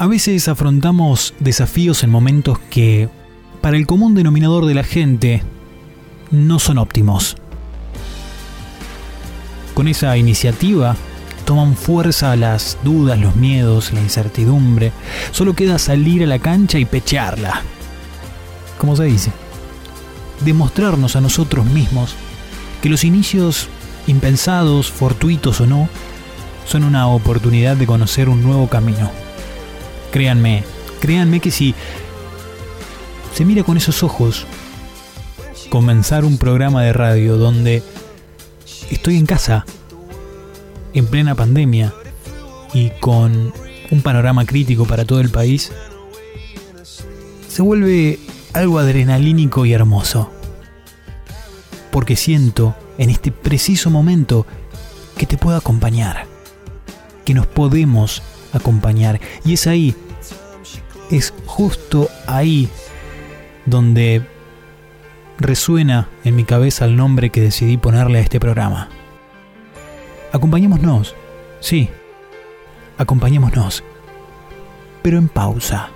A veces afrontamos desafíos en momentos que, para el común denominador de la gente, no son óptimos. Con esa iniciativa toman fuerza las dudas, los miedos, la incertidumbre. Solo queda salir a la cancha y pechearla. Como se dice. Demostrarnos a nosotros mismos que los inicios impensados, fortuitos o no, son una oportunidad de conocer un nuevo camino. Créanme, créanme que si se mira con esos ojos, comenzar un programa de radio donde estoy en casa, en plena pandemia y con un panorama crítico para todo el país, se vuelve algo adrenalínico y hermoso. Porque siento en este preciso momento que te puedo acompañar, que nos podemos acompañar. Y es ahí, es justo ahí donde resuena en mi cabeza el nombre que decidí ponerle a este programa. Acompañémonos, sí, acompañémonos, pero en pausa.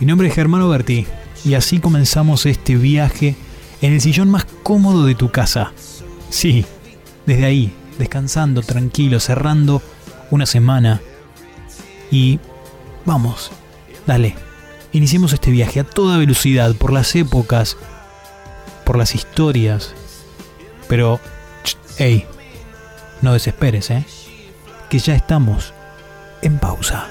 Mi nombre es Germano Berti y así comenzamos este viaje en el sillón más cómodo de tu casa. Sí, desde ahí, descansando tranquilo, cerrando una semana. Y vamos, dale, iniciemos este viaje a toda velocidad por las épocas, por las historias. Pero, hey, no desesperes, ¿eh? Que ya estamos en pausa.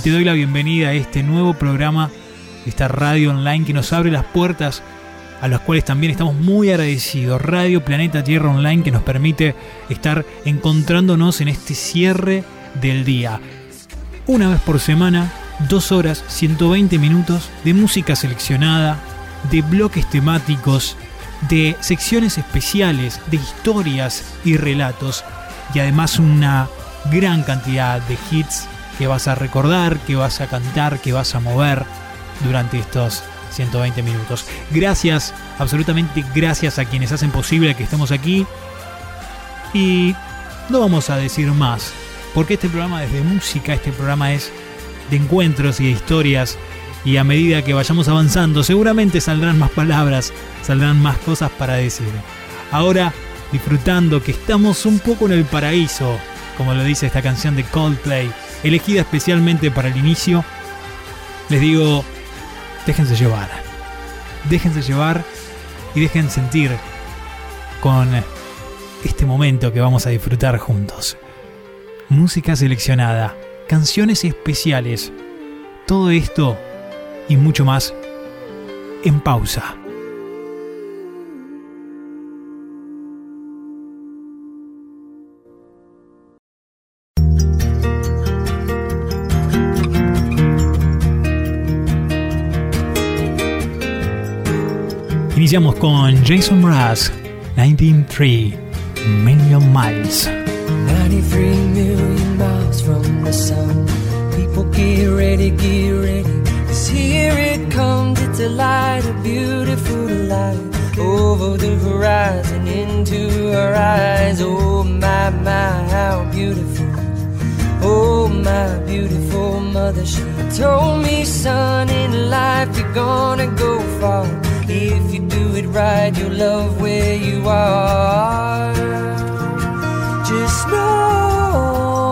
Te doy la bienvenida a este nuevo programa, esta radio online que nos abre las puertas a las cuales también estamos muy agradecidos. Radio Planeta Tierra Online que nos permite estar encontrándonos en este cierre del día. Una vez por semana, dos horas, 120 minutos de música seleccionada, de bloques temáticos, de secciones especiales, de historias y relatos, y además una gran cantidad de hits que vas a recordar, que vas a cantar, que vas a mover durante estos 120 minutos. Gracias, absolutamente gracias a quienes hacen posible que estemos aquí. Y no vamos a decir más, porque este programa es de música, este programa es de encuentros y de historias. Y a medida que vayamos avanzando, seguramente saldrán más palabras, saldrán más cosas para decir. Ahora, disfrutando que estamos un poco en el paraíso, como lo dice esta canción de Coldplay, elegida especialmente para el inicio, les digo, déjense llevar. Déjense llevar y dejen sentir con este momento que vamos a disfrutar juntos. Música seleccionada, canciones especiales, todo esto y mucho más en pausa. Iniciamos con Jason Mraz, 193 Million Miles. 93 million miles from the sun. People get ready, get ready. Cause here it comes, it's a light, a beautiful light. Over the horizon, into our eyes. Oh my, my, how beautiful. Oh my beautiful mother, she told me, son, in life you're gonna go far. If you do it right, you'll love where you are. Just know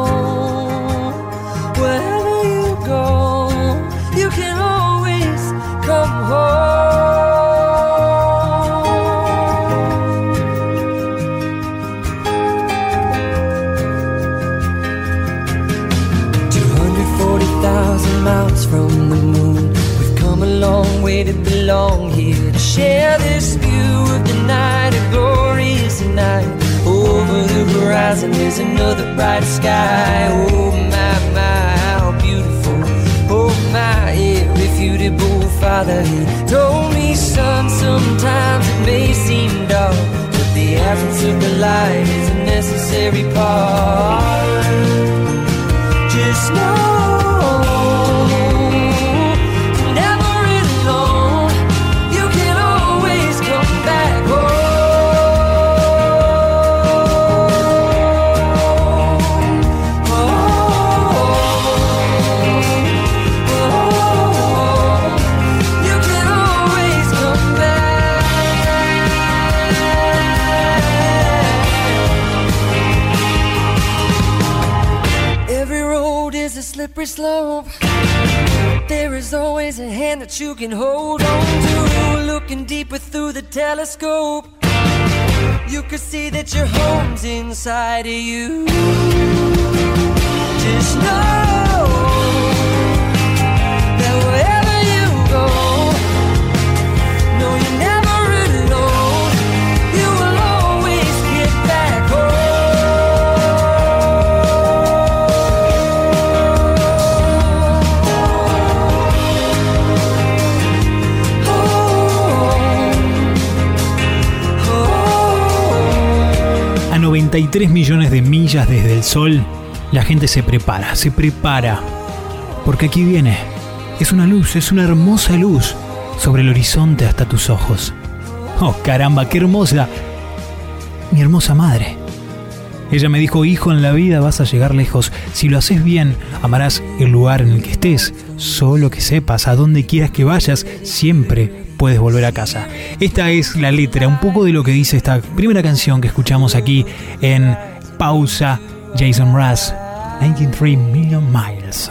wherever you go, you can always come home. Two hundred forty thousand miles from the moon, we've come a long way to belong share this view of the night, a glorious night. Over the horizon there's another bright sky. Oh my, my, how beautiful. Oh my, irrefutable father. He told me, son, sometimes it may seem dark, but the absence of the light is a necessary part. Just know. Slope. There is always a hand that you can hold on to. Looking deeper through the telescope, you can see that your home's inside of you. Just know 63 millones de millas desde el Sol, la gente se prepara, se prepara. Porque aquí viene. Es una luz, es una hermosa luz sobre el horizonte hasta tus ojos. Oh, caramba, qué hermosa. Mi hermosa madre. Ella me dijo, hijo, en la vida vas a llegar lejos. Si lo haces bien, amarás el lugar en el que estés. Solo que sepas, a donde quieras que vayas, siempre puedes volver a casa. Esta es la letra, un poco de lo que dice esta primera canción que escuchamos aquí en Pausa Jason Mraz, 93 Million Miles.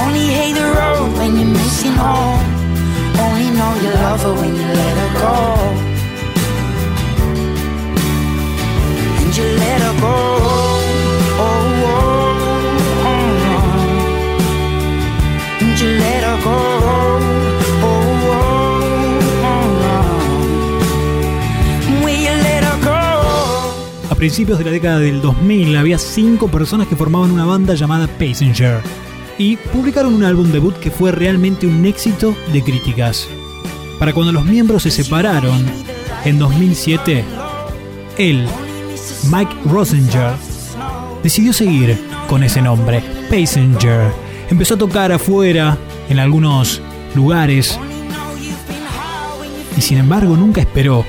Only hate the road when you're missing home. Only know you love her when you let her go. And you let her go. Oh, oh, oh, Oh, oh, Will you let her go? A principios de la década del 2000 había cinco personas que formaban una banda llamada Passenger y publicaron un álbum debut que fue realmente un éxito de críticas. Para cuando los miembros se separaron en 2007, él, Mike Rosinger, decidió seguir con ese nombre, Passenger. Empezó a tocar afuera, en algunos lugares, y sin embargo nunca esperó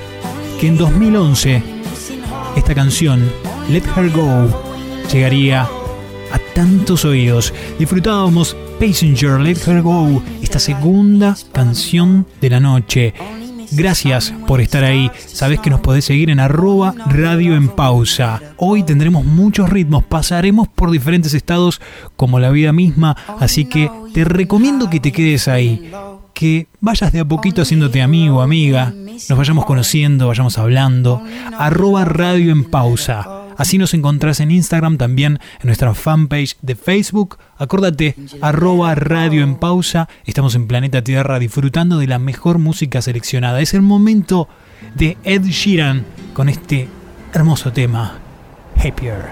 que en 2011 esta canción, Let Her Go, llegaría tantos oídos. Disfrutábamos Passenger, Let Her Go, esta segunda canción de la noche. Gracias por estar ahí. Sabes que nos podés seguir en arroba radio en pausa. Hoy tendremos muchos ritmos, pasaremos por diferentes estados como la vida misma, así que te recomiendo que te quedes ahí, que vayas de a poquito haciéndote amigo, amiga, nos vayamos conociendo, vayamos hablando. Arroba radio en pausa. Así nos encontrás en Instagram, también en nuestra fanpage de Facebook. Acordate, arroba radio en pausa. Estamos en Planeta Tierra disfrutando de la mejor música seleccionada. Es el momento de Ed Sheeran con este hermoso tema, Happier.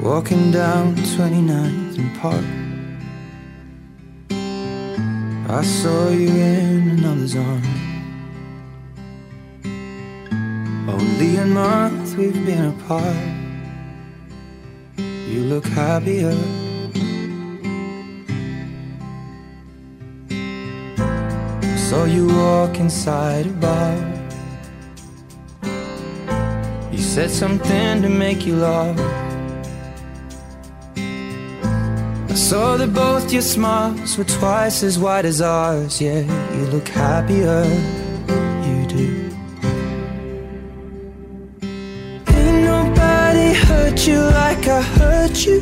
Walking down 29th Park. I saw you in another's arms. Only a month we've been apart. You look happier. Saw you walk inside a bar. You said something to make you laugh. I saw that both your smiles were twice as wide as ours. Yeah, you look happier, you do. Ain't nobody hurt you like I hurt you.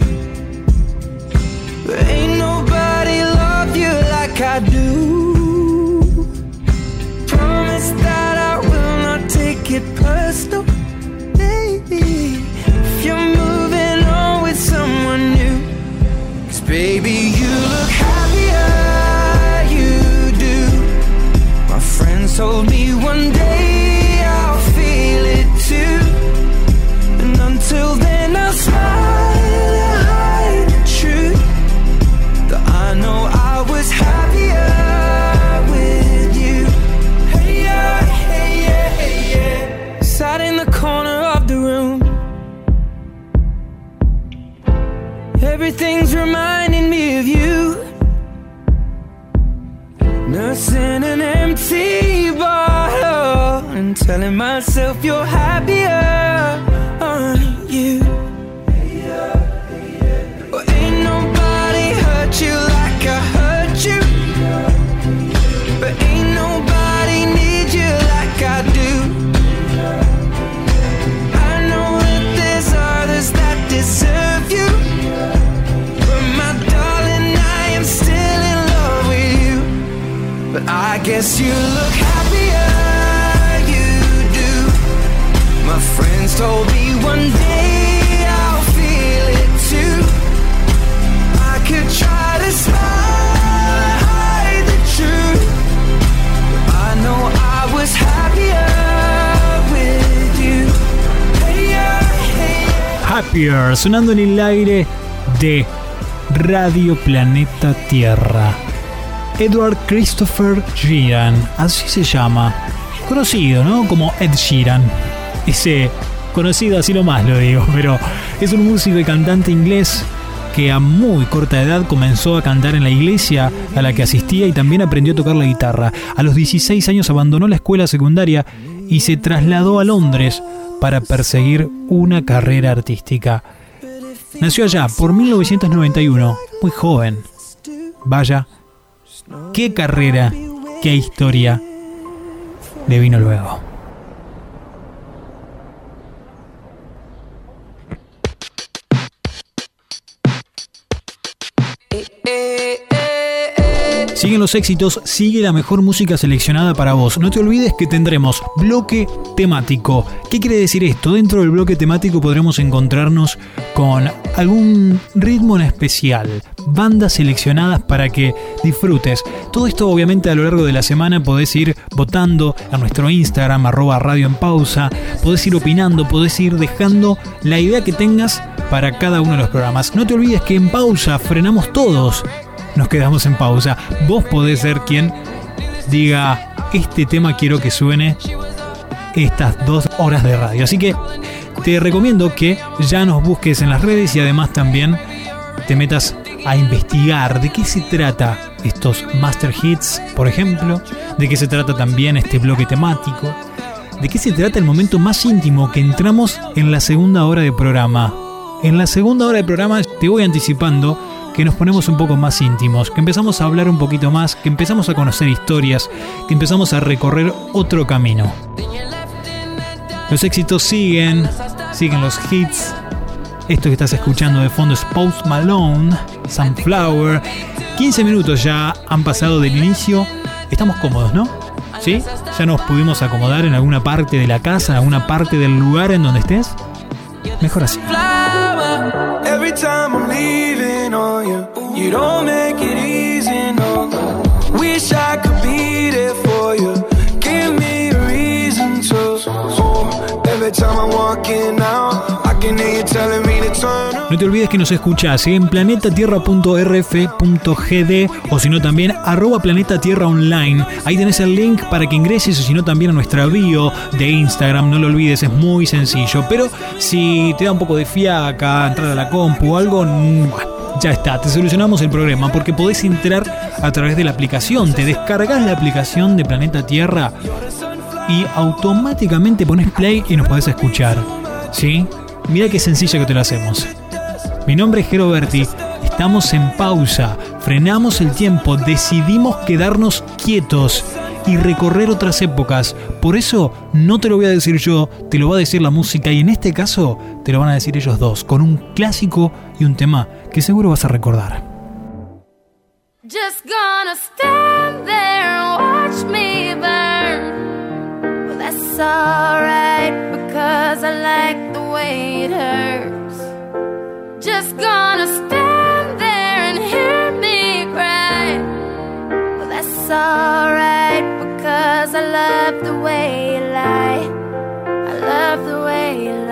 Telling myself you're happier, aren't you? Well, ain't nobody hurt you like I hurt you. But ain't nobody need you like I do. I know that there's others that deserve you. But my darling, I am still in love with you. But I guess you look I could try to smile, I know I was happier with you. Happier, sonando en el aire de Radio Planeta Tierra. Edward Christopher Sheeran, así se llama. Conocido, ¿no? Como Ed Sheeran. Ese conocido así nomás lo digo, pero es un músico y cantante inglés que a muy corta edad comenzó a cantar en la iglesia a la que asistía y también aprendió a tocar la guitarra. A los 16 años abandonó la escuela secundaria y se trasladó a Londres para perseguir una carrera artística. Nació allá por 1991, muy joven. Vaya, qué carrera, qué historia le vino luego. Siguen los éxitos, sigue la mejor música seleccionada para vos. No te olvides que tendremos bloque temático. ¿Qué quiere decir esto? Dentro del bloque temático podremos encontrarnos con algún ritmo en especial. bandas seleccionadas para que disfrutes. Todo esto obviamente a lo largo de la semana podés ir votando a nuestro Instagram, arroba radio en pausa, podés ir opinando, podés ir dejando la idea que tengas para cada uno de los programas. No te olvides que en pausa frenamos todos, nos quedamos en pausa. Vos podés ser quien diga, este tema quiero que suene estas dos horas de radio. Así que te recomiendo que ya nos busques en las redes y además también te metas a investigar de qué se trata estos Master Hits, por ejemplo, de qué se trata también este bloque temático, de qué se trata el momento más íntimo que entramos en la segunda hora de programa. En la segunda hora de programa te voy anticipando que nos ponemos un poco más íntimos, que empezamos a hablar un poquito más, que empezamos a conocer historias, que empezamos a recorrer otro camino. Los éxitos siguen, siguen los hits. Esto que estás escuchando de fondo es Post Malone, Sunflower. 15 minutos ya han pasado del inicio. Estamos cómodos, ¿no? ¿Sí? ¿Ya nos pudimos acomodar en alguna parte de la casa, en alguna parte del lugar en donde estés? Mejor así. No te olvides que nos escuchás en planetatierra.rf.gd o si no también arroba planeta tierra online. Ahí tenés el link para que ingreses o si no también a nuestra bio de Instagram. No lo olvides, es muy sencillo. Pero si te da un poco de fiaca, entrar a la compu o algo, ya está, te solucionamos el problema porque podés entrar a través de la aplicación. Te descargas la aplicación de Planeta Tierra y automáticamente pones play y nos podés escuchar. ¿Sí? Mira qué sencilla que te lo hacemos. Mi nombre es Jero Berti. Estamos en pausa. Frenamos el tiempo. Decidimos quedarnos quietos y recorrer otras épocas. Por eso no te lo voy a decir yo, te lo va a decir la música y en este caso te lo van a decir ellos dos, con un clásico y un tema que seguro vas a recordar. Just gonna stand there and watch me burn. Well, that's alright because I like the way it hurts. Just gonna stand there and hear me cry. Well, that's alright because I love the way you lie. I love the way you lie.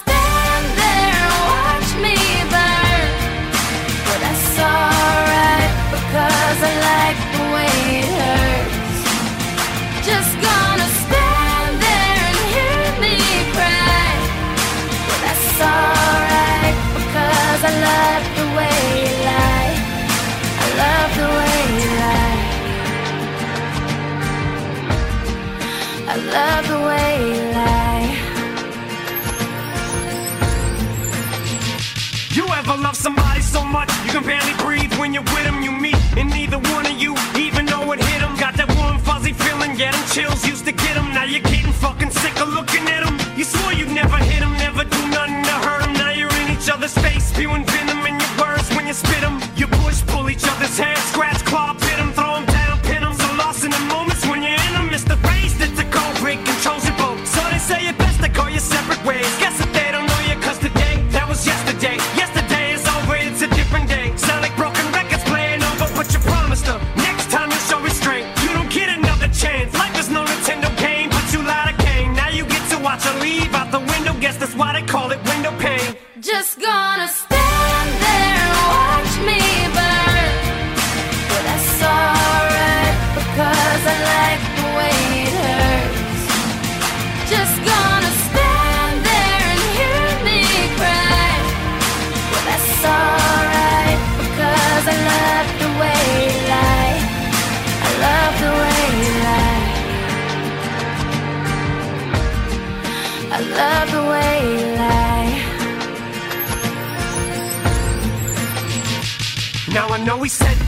fuzzy feeling, getting chills used to get them. Now you're getting fucking sick of looking at them. You swore you'd never hit them, never do nothing to hurt them. Now you're in each other's face, spewing venom in your words when you spit them. You push, pull each other's hair, scratch, claw,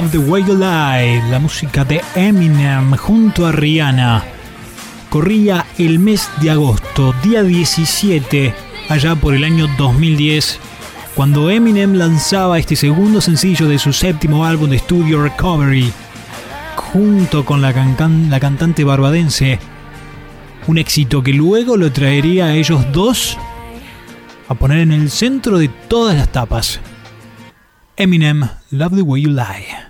Love the Way You Lie, la música de Eminem junto a Rihanna. Corría el mes de agosto, día 17, allá por el año 2010, cuando Eminem lanzaba este segundo sencillo de su séptimo álbum de estudio Recovery, junto con la, cantante barbadense. Un éxito que luego lo traería a ellos dos a poner en el centro de todas las tapas. Eminem, Love the Way You Lie.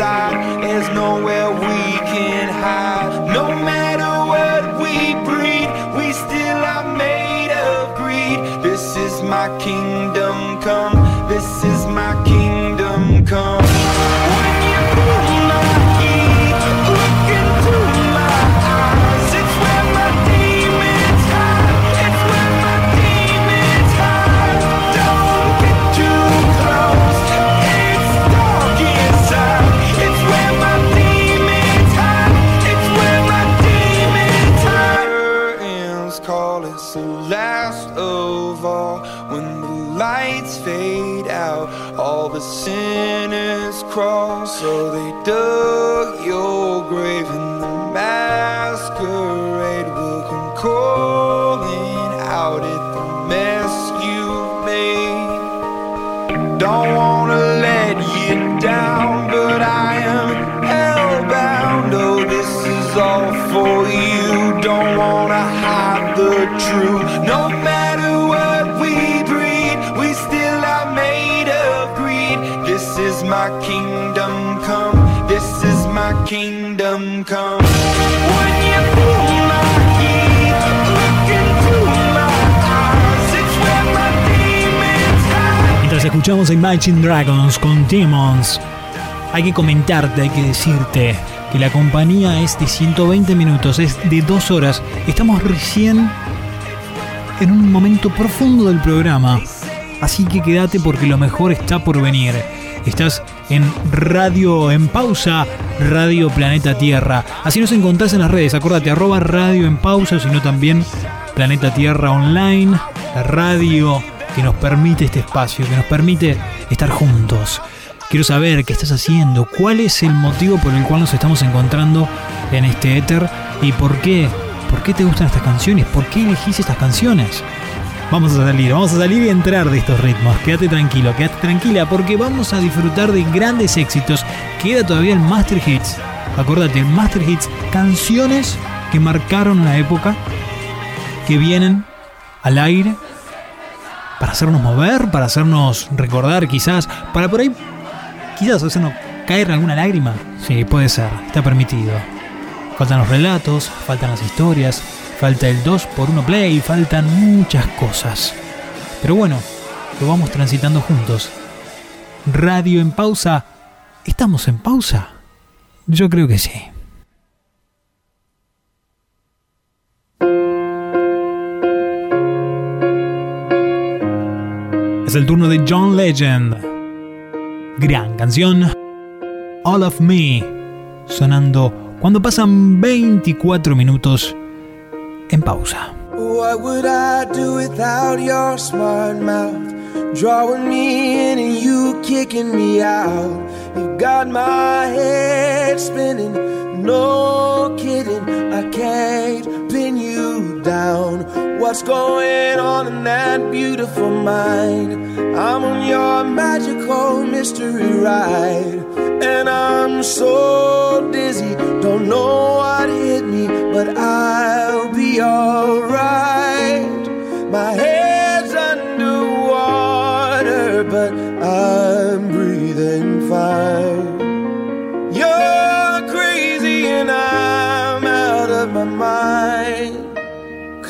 inside, there's nowhere we can hide. No matter what we breed, we still are made of greed. This is my kingdom crawl. So they dug your grave and the masquerade will come calling out at the mess you made. Don't wanna let you down, but I am hellbound. Oh, this is all for you. Don't wanna hide the truth. Escuchamos a Imagine Dragons con Demons, hay que comentarte, hay que decirte que la compañía es de 120 minutos, es de 2 horas. Estamos recién en un momento profundo del programa, así que quédate porque lo mejor está por venir. Estás en Radio en Pausa, Radio Planeta Tierra. Así nos encontrás en las redes, acordate, arroba Radio en Pausa, sino también Planeta Tierra Online, la radio que nos permite este espacio, que nos permite estar juntos. Quiero saber qué estás haciendo, cuál es el motivo por el cual nos estamos encontrando en este éter y por qué, por qué te gustan estas canciones, por qué elegís estas canciones. Vamos a salir, vamos a salir y entrar de estos ritmos. Quédate tranquilo, quédate tranquila, porque vamos a disfrutar de grandes éxitos. Queda todavía el Master Hits. Acordate, el Master Hits, canciones que marcaron una época, que vienen al aire para hacernos mover, para hacernos recordar quizás, para por ahí quizás hacernos caer alguna lágrima. Sí, puede ser, está permitido. Faltan los relatos, faltan las historias, falta el 2x1 play, faltan muchas cosas. Pero bueno, lo vamos transitando juntos. Radio en pausa. ¿Estamos en pausa? Yo creo que sí. Es el turno de John Legend. Gran canción. All of Me. Sonando cuando pasan 24 minutos en pausa. What would I do without your smart mouth? Drawing me in and you kicking me out. You got my head spinning, no kidding. I can't pin you down. What's going on in that beautiful mind? I'm on your magical mystery ride, and I'm so dizzy, don't know what hit me, but I'll be alright. My head's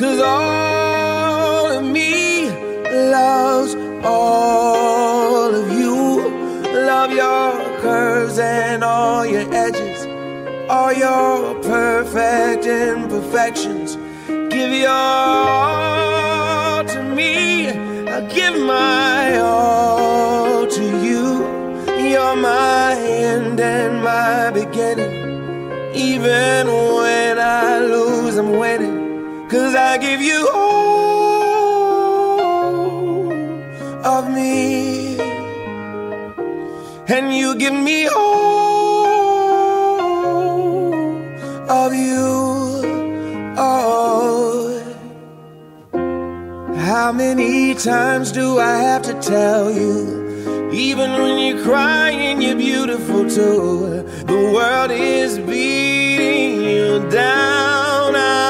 Cause all of me loves all of you. Love your curves and all your edges, all your perfect imperfections. Give your all to me. I give my all to you. You're my end and my beginning. Even when I lose, I'm winning. Cause I give you all of me. And you give me all of you. Oh. How many times do I have to tell you? Even when you're crying, you're beautiful too. The world is beating you down. I'm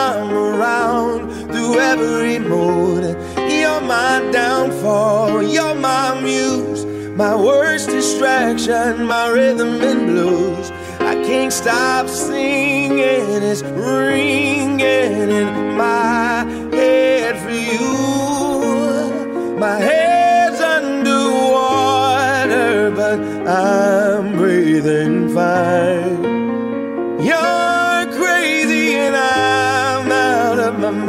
around through every mood. You're my downfall. You're my muse. My worst distraction, my rhythm and blues. I can't stop singing. It's ringing in my head for you. My head's underwater, but I'm breathing fine.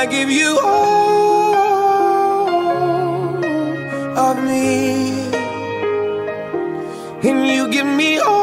I give you all of me. And you give me all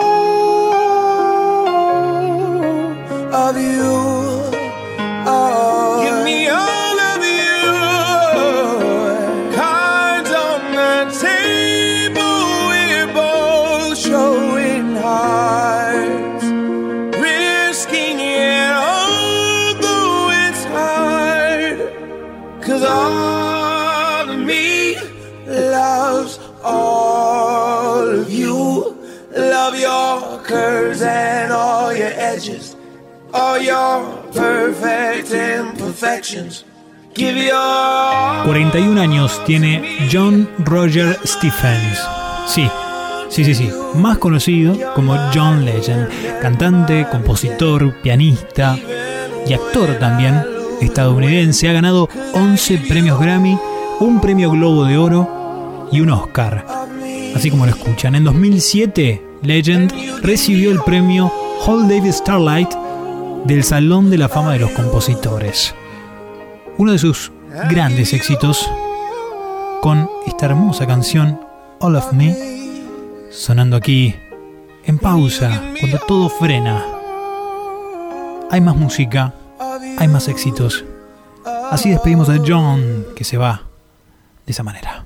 41 años tiene John Roger Stephens. Sí, sí, sí, sí. Más conocido como John Legend. Cantante, compositor, pianista y actor también estadounidense. Ha ganado 11 premios Grammy, un premio Globo de Oro y un Oscar. Así como lo escuchan. En 2007, Legend recibió el premio Hall David Starlight del Salón de la Fama de los Compositores. Uno de sus grandes éxitos con esta hermosa canción All of Me sonando aquí en pausa cuando todo frena. Hay más música, hay más éxitos. Así despedimos a John que se va de esa manera.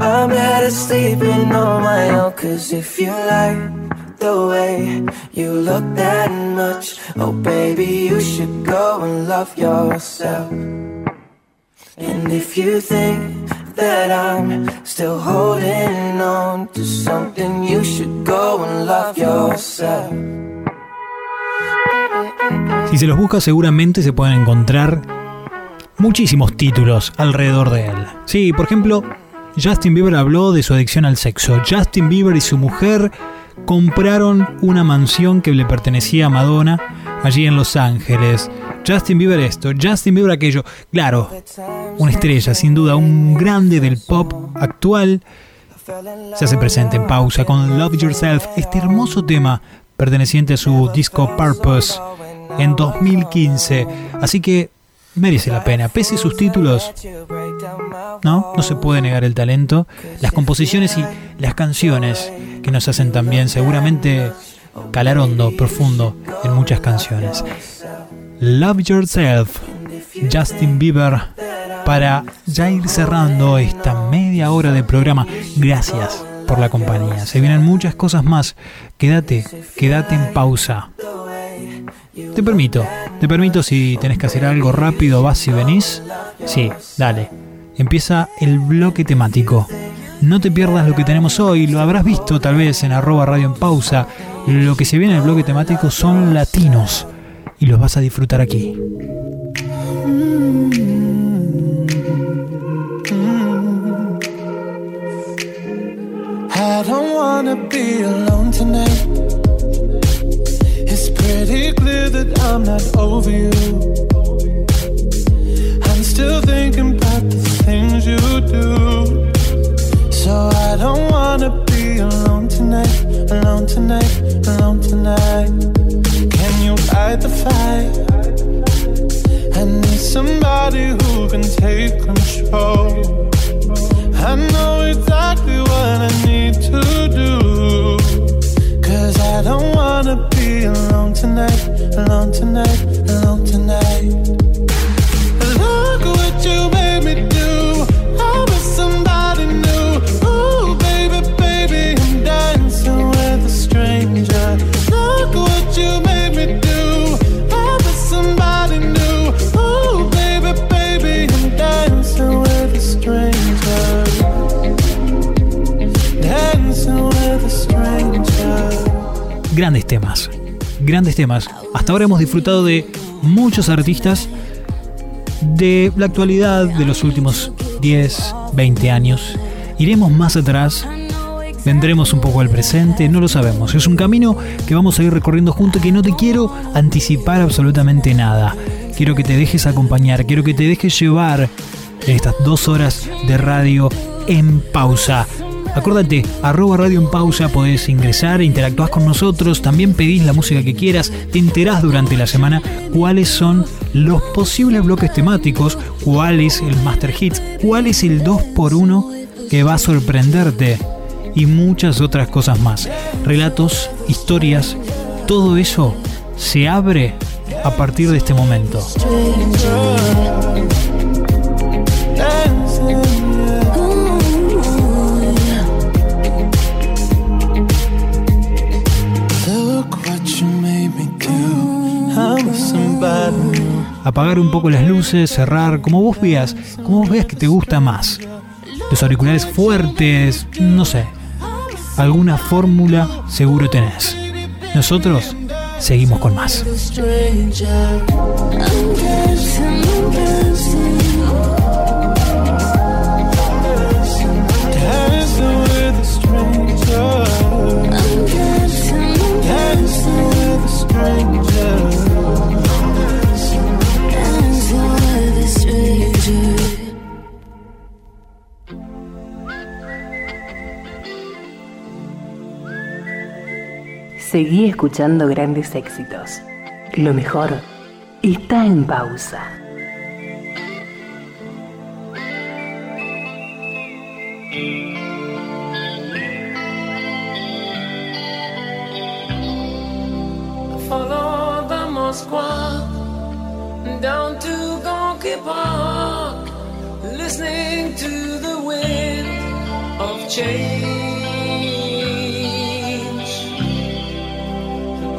I'm better sleeping on my own Cause if you like the way you look that much Oh baby you should go and love yourself And if you think that I'm still holding on to something You should go and love yourself Si se los busca seguramente se pueden encontrar muchísimos títulos alrededor de él. Sí, por ejemplo, Justin Bieber habló de su adicción al sexo. Justin Bieber y su mujer compraron una mansión que le pertenecía a Madonna allí en Los Ángeles. Justin Bieber esto, Justin Bieber aquello. Claro, una estrella, sin duda, un grande del pop actual. Se hace presente en pausa con Love Yourself, este hermoso tema perteneciente a su disco Purpose en 2015. Así que merece la pena. Pese a sus títulos, no, no se puede negar el talento, las composiciones y las canciones que nos hacen también seguramente calar hondo, profundo en muchas canciones. Love Yourself, Justin Bieber, para ya ir cerrando esta media hora de programa. Gracias por la compañía. Se vienen muchas cosas más. Quédate, quédate en pausa. Te permito, te permito si tenés que hacer algo rápido, vas y venís. Sí, dale. Empieza el bloque temático. No te pierdas lo que tenemos hoy, lo habrás visto tal vez en arroba radio en pausa. Lo que se viene en el bloque temático son latinos y los vas a disfrutar aquí. I don't wanna be alone tonight. It's clear that I'm not over you. I'm still thinking about the things you do. So I don't wanna be alone tonight, alone tonight, alone tonight. Can you fight the fight? I need somebody who can take control. I know exactly what I need to do. Cause I don't wanna be alone tonight, alone tonight, alone tonight. Look what you made me do. Grandes temas, grandes temas. Hasta ahora hemos disfrutado de muchos artistas de la actualidad de los últimos 10, 20 años. Iremos más atrás, vendremos un poco al presente, no lo sabemos. Es un camino que vamos a ir recorriendo juntos que no te quiero anticipar absolutamente nada. Quiero que te dejes acompañar, quiero que te dejes llevar en estas dos horas de radio en pausa. Acuérdate, arroba radio en pausa, podés ingresar, interactuás con nosotros, también pedís la música que quieras, te enterás durante la semana cuáles son los posibles bloques temáticos, cuál es el Master Hits, cuál es el 2x1 que va a sorprenderte y muchas otras cosas más. Relatos, historias, todo eso se abre a partir de este momento. Apagar un poco las luces, cerrar, como vos veas, como vos veas que te gusta más. Los auriculares fuertes, no sé. Alguna fórmula seguro tenés. Nosotros seguimos con más. Escuchando grandes éxitos. Lo mejor está en pausa. Follow the Moskwa down to Gonky Park, listening to the wind of change.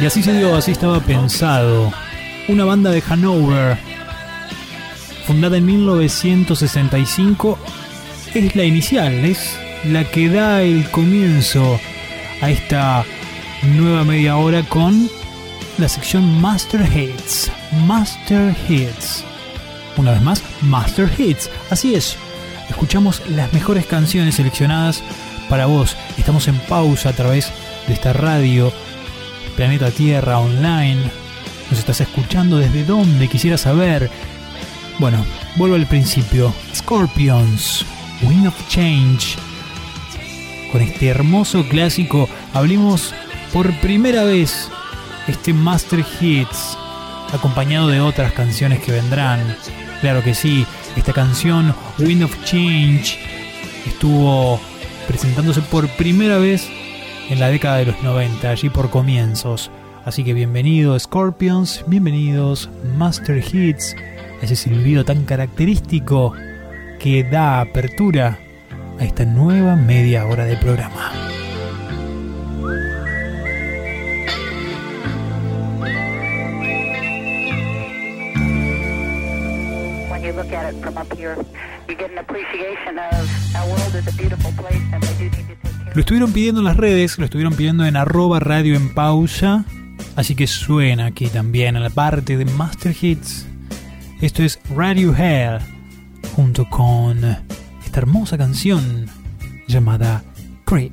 Y así se dio, así estaba pensado. Una banda de Hanover, fundada en 1965, es la inicial, es la que da el comienzo a esta nueva media hora con la sección Master Hits. Master Hits. Una vez más, Master Hits. Así es, escuchamos las mejores canciones seleccionadas para vos. Estamos en pausa a través de esta radio Planeta Tierra Online. Nos estás escuchando desde dónde quisiera saber. Bueno, vuelvo al principio. Scorpions, Wind of Change. con este hermoso clásico, abrimos por primera vez este Master Hits, acompañado de otras canciones que vendrán. Claro que sí, esta canción Wind of Change estuvo presentándose por primera vez en la década de los 90, allí por comienzos. Así que bienvenidos Scorpions, bienvenidos Master Hits, ese silbido tan característico que da apertura a esta nueva media hora de programa. Lo estuvieron pidiendo en las redes, lo estuvieron pidiendo en arroba radio en pausa, así que suena aquí también en la parte de Master Hits. Esto es Radiohead junto con esta hermosa canción llamada Creep.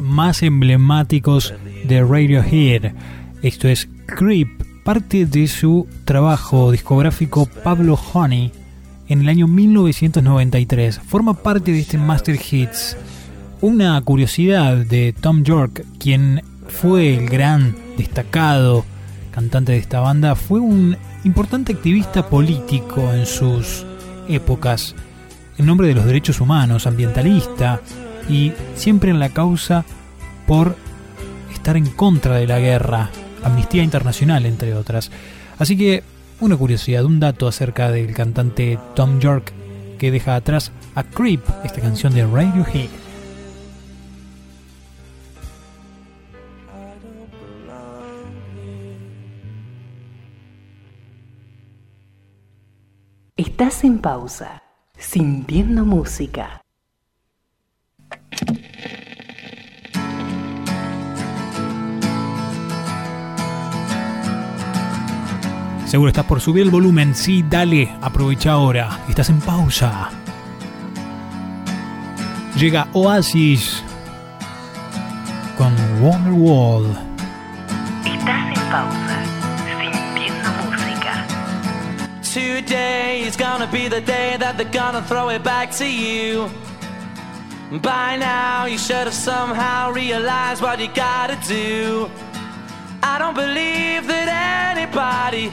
Más emblemáticos de Radiohead. Esto es Creep, parte de su trabajo discográfico Pablo Honey en el año 1993. Forma parte de este Master Hits. Una curiosidad de Tom York, quien fue el gran destacado cantante de esta banda, fue un importante activista político en sus épocas, en nombre de los derechos humanos, ambientalista y siempre en la causa por estar en contra de la guerra, Amnistía Internacional entre otras. Así que una curiosidad, un dato acerca del cantante Tom York que deja atrás a Creep, esta canción de Radiohead. Estás en pausa, sintiendo música. Seguro estás por subir el volumen. Sí, dale, aprovecha ahora. Estás en pausa. Llega Oasis con Wonderwall. Estás en pausa, sintiendo música. Today is gonna be the day that they're gonna throw it back to you. By now, you should have somehow realized what you gotta do. I don't believe that anybody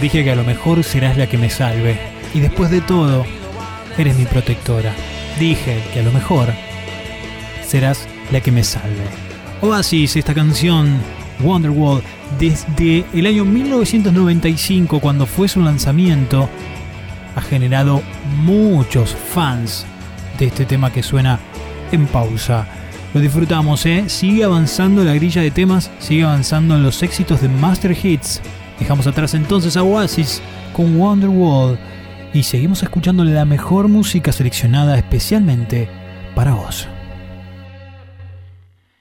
Dije que a lo mejor serás la que me salve. Y después de todo, eres mi protectora. Dije que a lo mejor serás la que me salve. Oasis, esta canción, Wonderwall, desde el año 1995, cuando fue su lanzamiento, ha generado muchos fans de este tema que suena en pausa. Lo disfrutamos, ¿eh? Sigue avanzando la grilla de temas, sigue avanzando en los éxitos de Master Hits. Dejamos atrás entonces a Oasis con Wonderwall y seguimos escuchando la mejor música seleccionada especialmente para vos.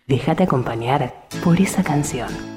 Déjate acompañar por esa canción.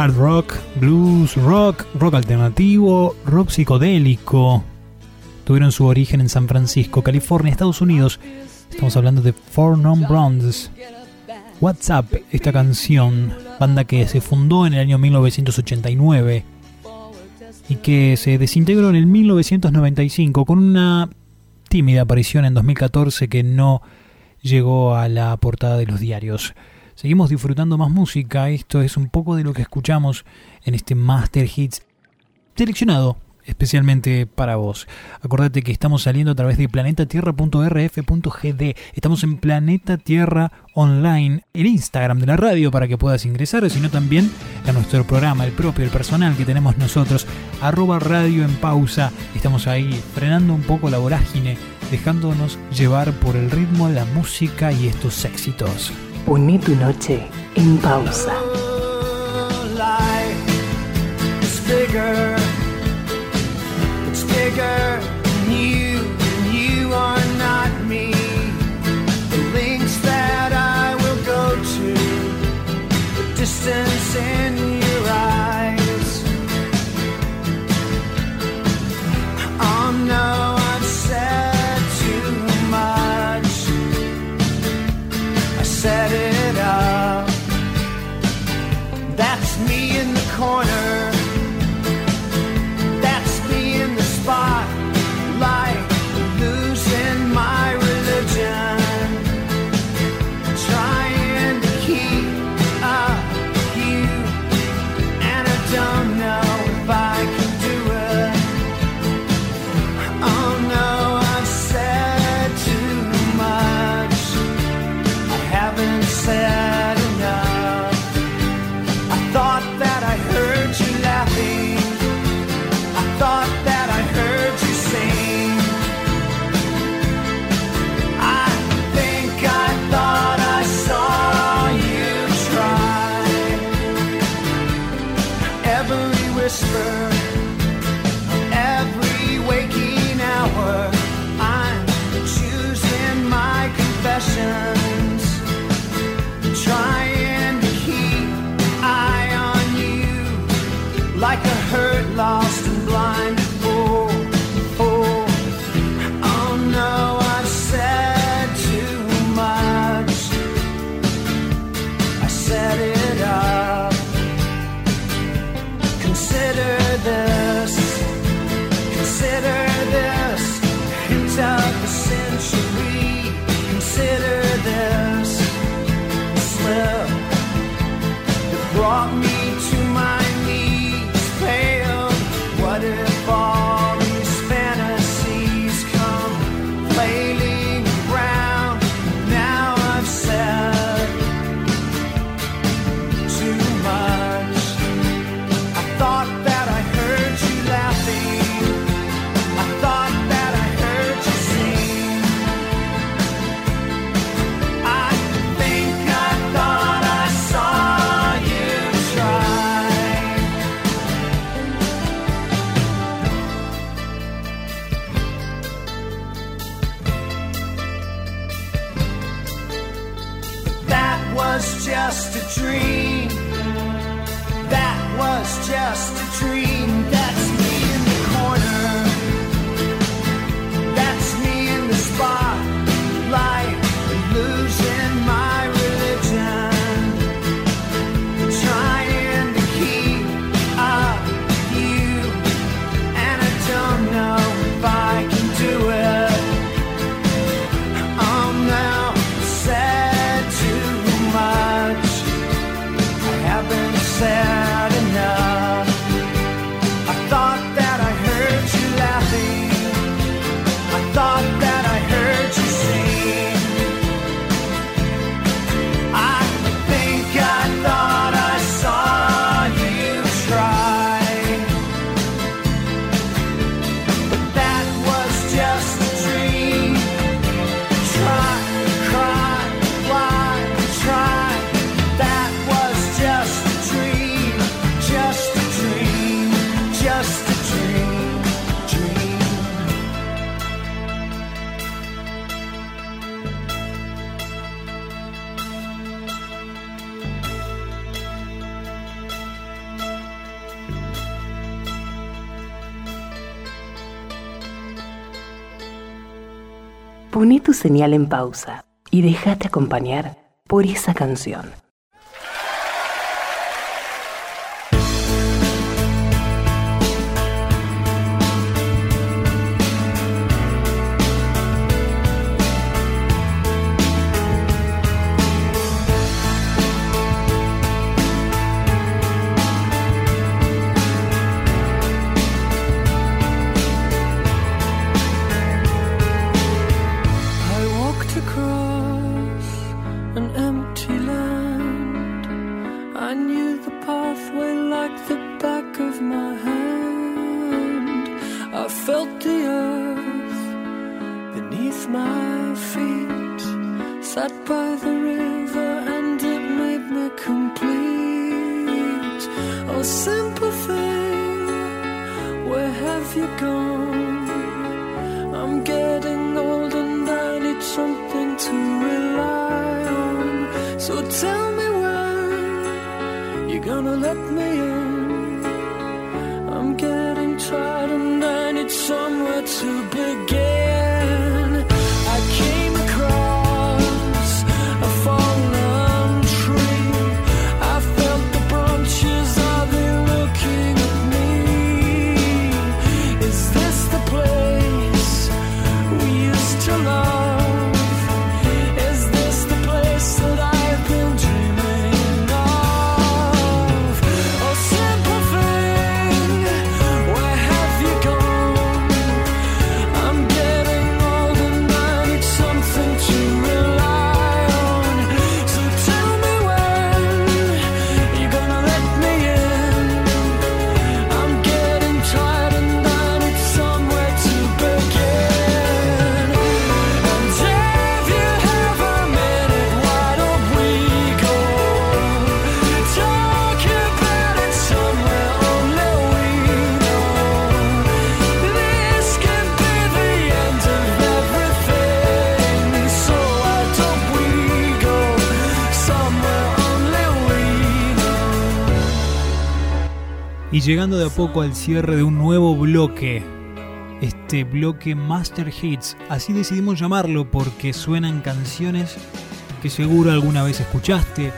hard rock, blues, rock, rock alternativo, rock psicodélico. Tuvieron su origen en San Francisco, California, Estados Unidos. Estamos hablando de Four Non Browns. What's Up, esta canción, banda que se fundó en el año 1989 y que se desintegró en el 1995 con una tímida aparición en 2014 que no llegó a la portada de los diarios. Seguimos disfrutando más música, esto es un poco de lo que escuchamos en este Master Hits seleccionado especialmente para vos. Acordate que estamos saliendo a través de planetatierra.rf.gd. Estamos en Planeta Tierra Online, el Instagram de la radio para que puedas ingresar, sino también a nuestro programa, el propio, el personal que tenemos nosotros, arroba radio en pausa. Estamos ahí frenando un poco la vorágine, dejándonos llevar por el ritmo, la música y estos éxitos. Pone tu noche en pausa. It's bigger, it's bigger Poné tu señal en pausa y déjate acompañar por esa canción. llegando de a poco al cierre de un nuevo bloque. Este bloque Master Hits, así decidimos llamarlo porque suenan canciones que seguro alguna vez escuchaste,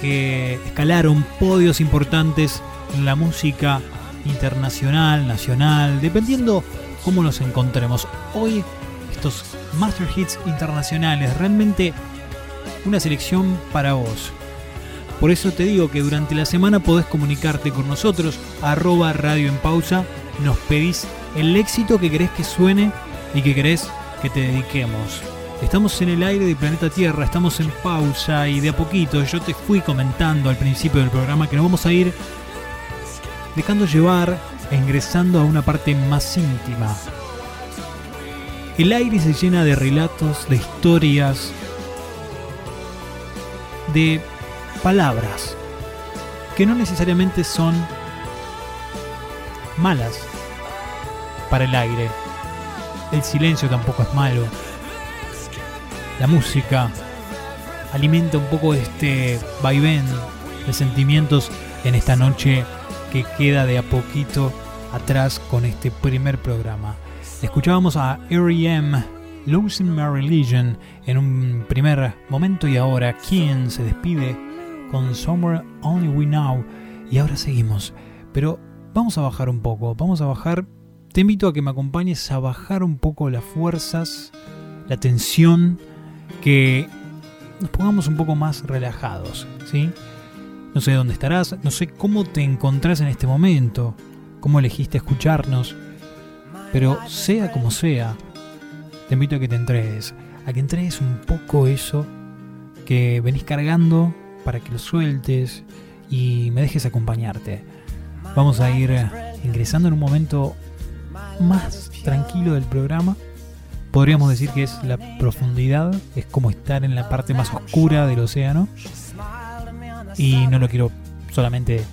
que escalaron podios importantes en la música internacional, nacional, dependiendo cómo nos encontremos. Hoy estos Master Hits internacionales, realmente una selección para vos. Por eso te digo que durante la semana podés comunicarte con nosotros, arroba radio en pausa, nos pedís el éxito que querés que suene y que querés que te dediquemos. Estamos en el aire de planeta Tierra, estamos en pausa y de a poquito yo te fui comentando al principio del programa que nos vamos a ir dejando llevar e ingresando a una parte más íntima. El aire se llena de relatos, de historias, de palabras que no necesariamente son malas para el aire. El silencio tampoco es malo. La música alimenta un poco este vaivén de sentimientos en esta noche que queda de a poquito atrás con este primer programa. Escuchábamos a R.E.M. Losing My Religion en un primer momento y ahora quien se despide con Somewhere Only We Know y ahora seguimos. Pero vamos a bajar un poco, vamos a bajar. Te invito a que me acompañes a bajar un poco las fuerzas, la tensión, que nos pongamos un poco más relajados, ¿sí? No sé dónde estarás, no sé cómo te encontrás en este momento, cómo elegiste escucharnos, pero sea como sea, te invito a que te entregues, a que entregues un poco eso que venís cargando para que lo sueltes y me dejes acompañarte. Vamos a ir ingresando en un momento más tranquilo del programa. Podríamos decir que es la profundidad, es como estar en la parte más oscura del océano. Y no lo quiero solamente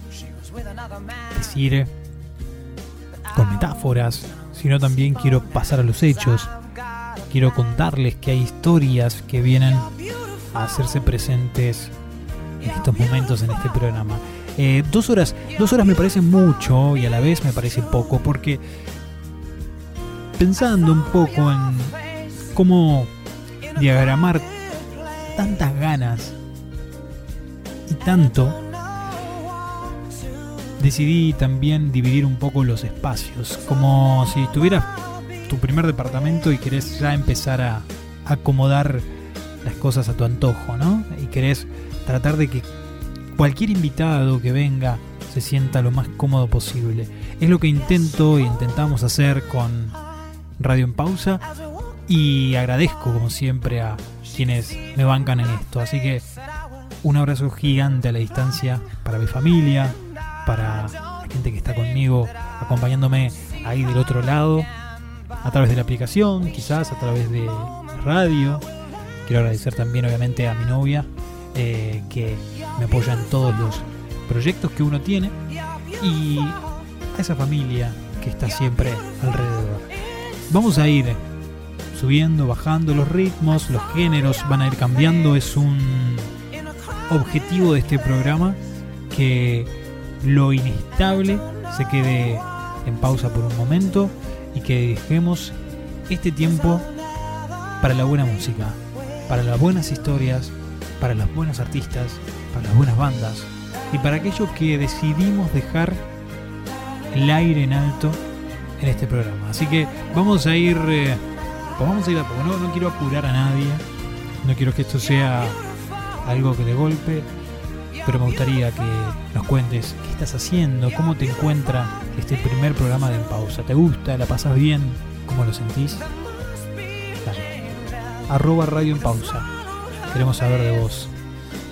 decir con metáforas, sino también quiero pasar a los hechos. Quiero contarles que hay historias que vienen a hacerse presentes en estos momentos en este programa. Eh, dos horas, dos horas me parece mucho y a la vez me parece poco porque pensando un poco en cómo diagramar tantas ganas y tanto, decidí también dividir un poco los espacios, como si tuvieras tu primer departamento y querés ya empezar a acomodar las cosas a tu antojo, ¿no? Y querés tratar de que cualquier invitado que venga se sienta lo más cómodo posible. Es lo que intento e intentamos hacer con Radio en Pausa y agradezco como siempre a quienes me bancan en esto. Así que un abrazo gigante a la distancia para mi familia, para la gente que está conmigo acompañándome ahí del otro lado, a través de la aplicación, quizás a través de radio. Quiero agradecer también obviamente a mi novia eh, que me apoya en todos los proyectos que uno tiene y a esa familia que está siempre alrededor. Vamos a ir subiendo, bajando los ritmos, los géneros van a ir cambiando, es un objetivo de este programa que lo inestable se quede en pausa por un momento y que dejemos este tiempo para la buena música, para las buenas historias, para los buenos artistas, para las buenas bandas y para aquellos que decidimos dejar el aire en alto en este programa. Así que vamos a ir, eh, pues vamos a ir poco. No, quiero apurar a nadie, no quiero que esto sea algo que de golpe, pero me gustaría que nos cuentes qué estás haciendo, cómo te encuentra este primer programa de En Pausa. ¿Te gusta? ¿La pasas bien? ¿Cómo lo sentís? Arroba Radio en Pausa. Queremos saber de vos.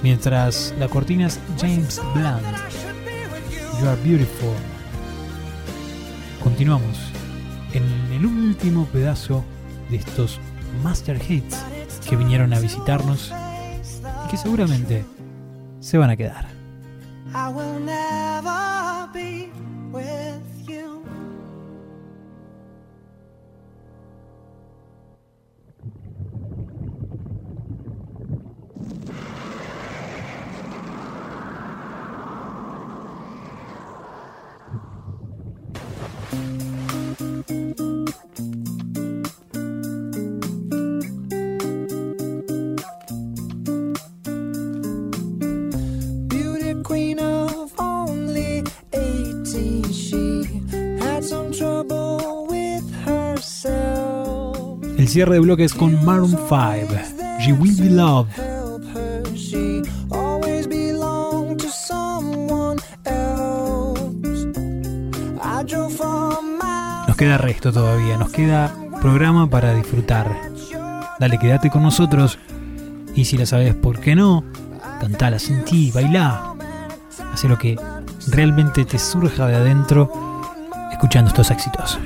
Mientras la cortina es James Blunt. You are beautiful. Continuamos en el último pedazo de estos Master Hits que vinieron a visitarnos y que seguramente se van a quedar. Cierre de bloques con Maroon 5. She Will Be Loved. Nos queda resto todavía, nos queda programa para disfrutar. Dale, quédate con nosotros. Y si la sabes, ¿por qué no? Cantala, sentí, bailá. Hace lo que realmente te surja de adentro escuchando estos éxitos.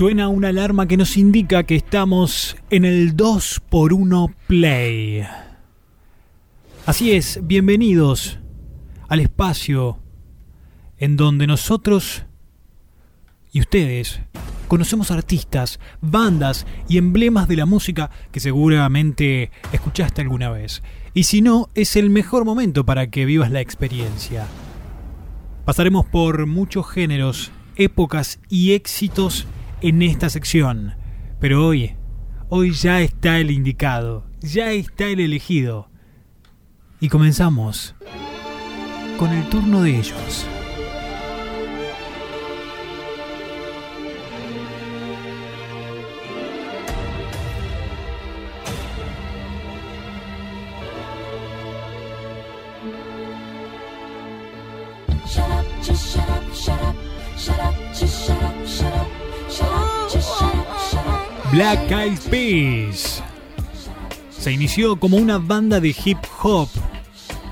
Suena una alarma que nos indica que estamos en el 2x1 Play. Así es, bienvenidos al espacio en donde nosotros y ustedes conocemos artistas, bandas y emblemas de la música que seguramente escuchaste alguna vez. Y si no, es el mejor momento para que vivas la experiencia. Pasaremos por muchos géneros, épocas y éxitos en esta sección. Pero hoy, hoy ya está el indicado, ya está el elegido. Y comenzamos con el turno de ellos. Black Eyed Peas. Se inició como una banda de hip hop.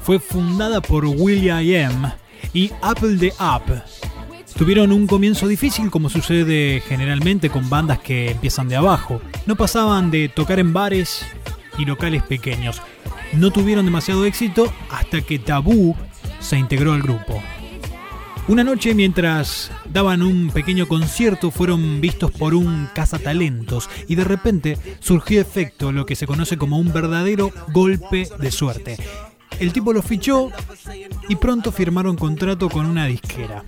Fue fundada por Will.i.am y Apple the Up. Tuvieron un comienzo difícil como sucede generalmente con bandas que empiezan de abajo. No pasaban de tocar en bares y locales pequeños. No tuvieron demasiado éxito hasta que Taboo se integró al grupo. Una noche mientras daban un pequeño concierto fueron vistos por un cazatalentos y de repente surgió efecto lo que se conoce como un verdadero golpe de suerte. El tipo lo fichó y pronto firmaron contrato con una disquera.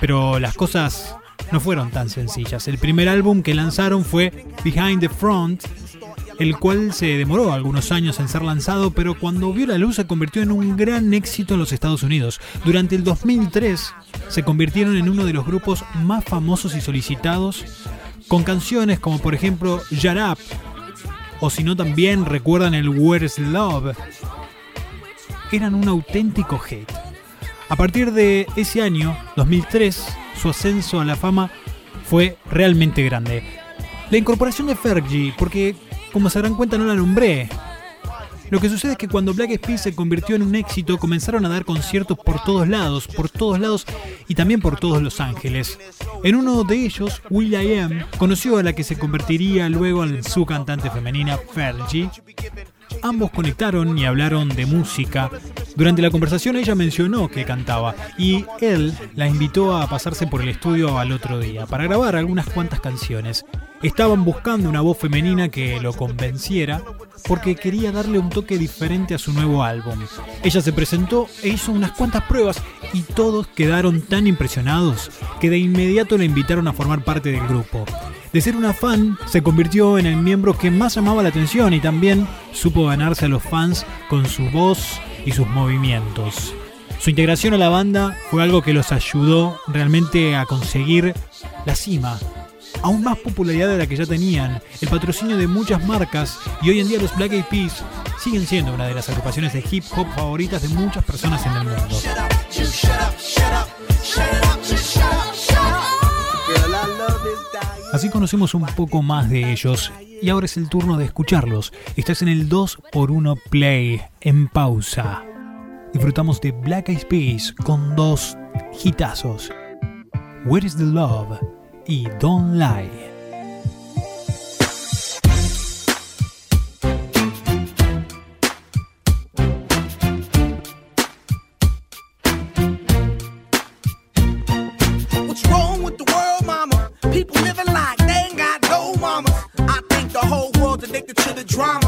Pero las cosas no fueron tan sencillas. El primer álbum que lanzaron fue Behind the Front, el cual se demoró algunos años en ser lanzado, pero cuando vio la luz se convirtió en un gran éxito en los Estados Unidos. Durante el 2003 se convirtieron en uno de los grupos más famosos y solicitados, con canciones como por ejemplo Shut Up, o si no también recuerdan el Where's Love, eran un auténtico hit. A partir de ese año, 2003, su ascenso a la fama fue realmente grande. La incorporación de Fergie, porque como se darán cuenta no la nombré. Lo que sucede es que cuando Black Peas se convirtió en un éxito, comenzaron a dar conciertos por todos lados, por todos lados y también por todos Los Ángeles. En uno de ellos, Will I Am conoció a la que se convertiría luego en su cantante femenina, Fergie. Ambos conectaron y hablaron de música. Durante la conversación ella mencionó que cantaba y él la invitó a pasarse por el estudio al otro día para grabar algunas cuantas canciones. Estaban buscando una voz femenina que lo convenciera porque quería darle un toque diferente a su nuevo álbum. Ella se presentó e hizo unas cuantas pruebas y todos quedaron tan impresionados que de inmediato la invitaron a formar parte del grupo. De ser una fan, se convirtió en el miembro que más llamaba la atención y también supo ganarse a los fans con su voz y sus movimientos. Su integración a la banda fue algo que los ayudó realmente a conseguir la cima, aún más popularidad de la que ya tenían, el patrocinio de muchas marcas y hoy en día los Black Eyed Peas siguen siendo una de las agrupaciones de hip hop favoritas de muchas personas en el mundo. Así conocemos un poco más de ellos y ahora es el turno de escucharlos. Estás en el 2x1 Play en pausa. Disfrutamos de Black Eyed Peas con dos hitazos. Where is the Love y Don't Lie. What's wrong with the world, mama? People living like they ain't got no. I think the whole world's addicted to the drama,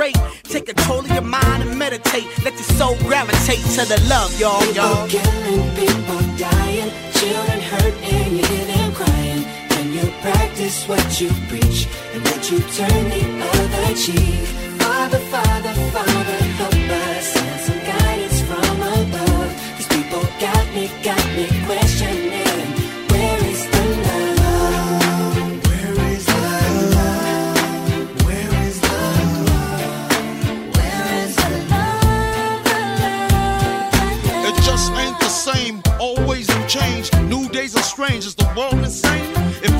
Take control of your mind and meditate. Let your soul gravitate to the love, y'all, y'all. People killing, people dying, children hurt and you hear them crying. Can you practice what you preach and would you turn the other cheek? Father, Father, Father, New days are strange. Is the world insane? If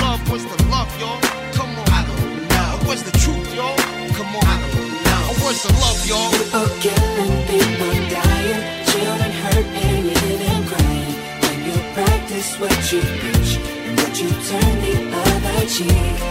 love. Where's the love, y'all? Come on. I don't know. Where's the truth, y'all? Come on. I don't know. Where's the love, y'all? People killing, people dying, children hurt and you crying. When you practice what you preach and would you turn the other cheek?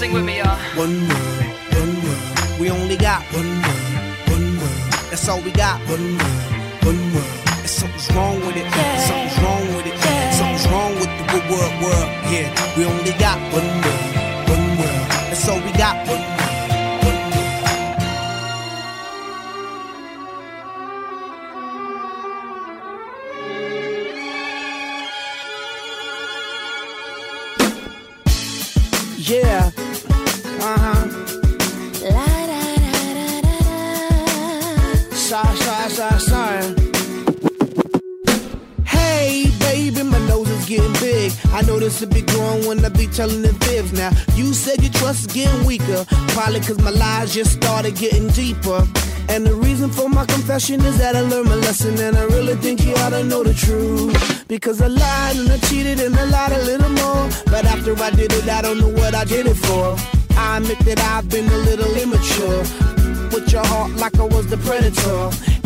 Sing with me, y'all. One world, one world. We only got one world, one world. That's all we got. One world, one world. And something's wrong with it. Yeah. Something's wrong with it. Yeah. Something's wrong with the world, world. Yeah, we only got one world, one world. That's all we got. One getting big. I know this will be growing when I be telling the fibs. Now, you said your trust is getting weaker. Probably cause my lies just started getting deeper. And the reason for my confession is that I learned my lesson and I really think you ought to know the truth. Because I lied and I cheated and I lied a little more. But after I did it, I don't know what I did it for. I admit that I've been a little immature. With your heart like I was the predator.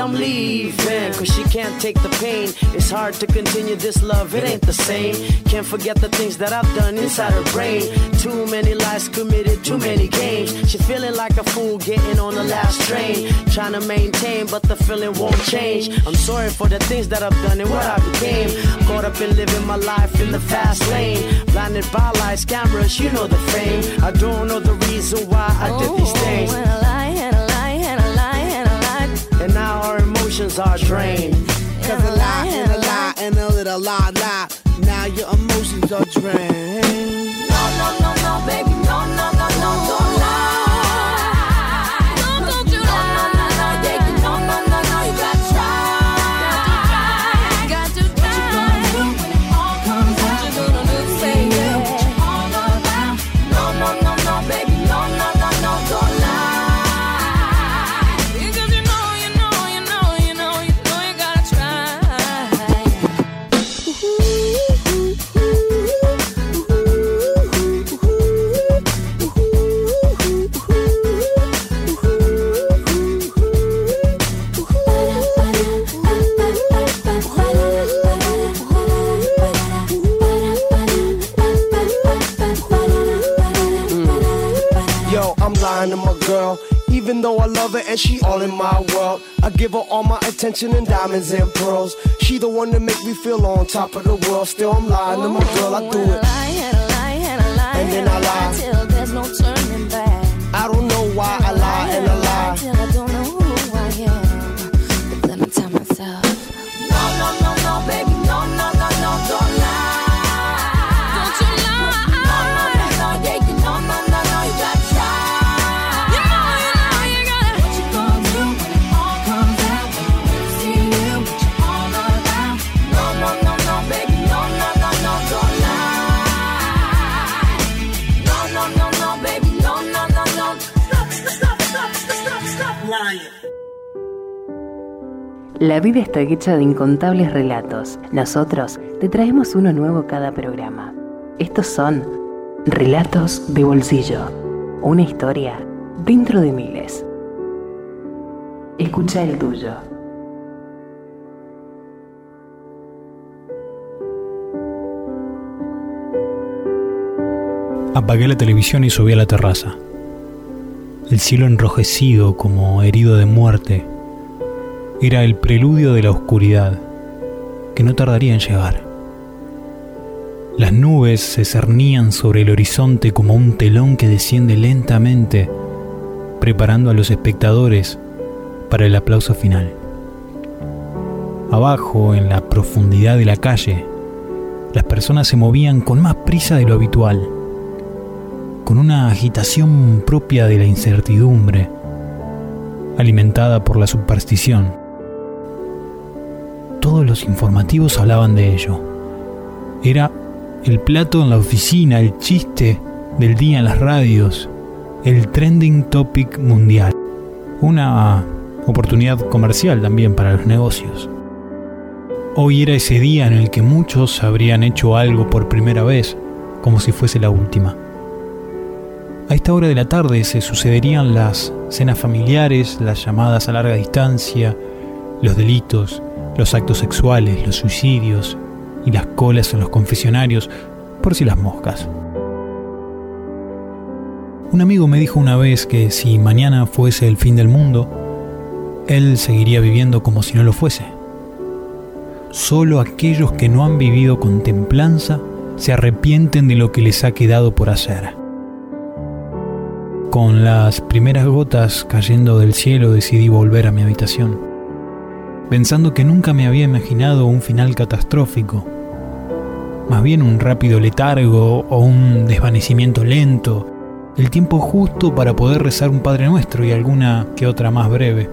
I'm leaving. Cause she can't take the pain. It's hard to continue this love, it ain't the same. Can't forget the things that I've done inside her brain. Too many lies committed, too many games. She feeling like a fool getting on the last train. Trying to maintain, but the feeling won't change. I'm sorry for the things that I've done and what I became. Caught up in living my life in the fast lane. Blinded by lies, cameras, you know the fame. I don't know the reason why I did these oh, things and now our emotions are drained. Cause a lie and a lie and a little lie lie. Now your emotions are drained. No, no, no. attention and diamonds and pearls. She the one that make me feel on top of the world. Still, I'm lying to my girl. I do it. And then I lie. La vida está hecha de incontables relatos. Nosotros te traemos uno nuevo cada programa. Estos son Relatos de Bolsillo, una historia dentro de miles. Escucha el tuyo. Apagué la televisión y subí a la terraza. El cielo enrojecido como herido de muerte era el preludio de la oscuridad que no tardaría en llegar. Las nubes se cernían sobre el horizonte como un telón que desciende lentamente, preparando a los espectadores para el aplauso final. Abajo, en la profundidad de la calle, las personas se movían con más prisa de lo habitual, con una agitación propia de la incertidumbre, alimentada por la superstición. Todos los informativos hablaban de ello. Era el plato en la oficina, el chiste del día en las radios, el trending topic mundial. Una oportunidad comercial también para los negocios. Hoy era ese día en el que muchos habrían hecho algo por primera vez, como si fuese la última. A esta hora de la tarde se sucederían las cenas familiares, las llamadas a larga distancia, los delitos, los actos sexuales, los suicidios y las colas en los confesionarios, por si las moscas. Un amigo me dijo una vez que si mañana fuese el fin del mundo, él seguiría viviendo como si no lo fuese. Solo aquellos que no han vivido con templanza se arrepienten de lo que les ha quedado por hacer. Con las primeras gotas cayendo del cielo decidí volver a mi habitación, pensando que nunca me había imaginado un final catastrófico, más bien un rápido letargo o un desvanecimiento lento, el tiempo justo para poder rezar un Padre Nuestro y alguna que otra más breve,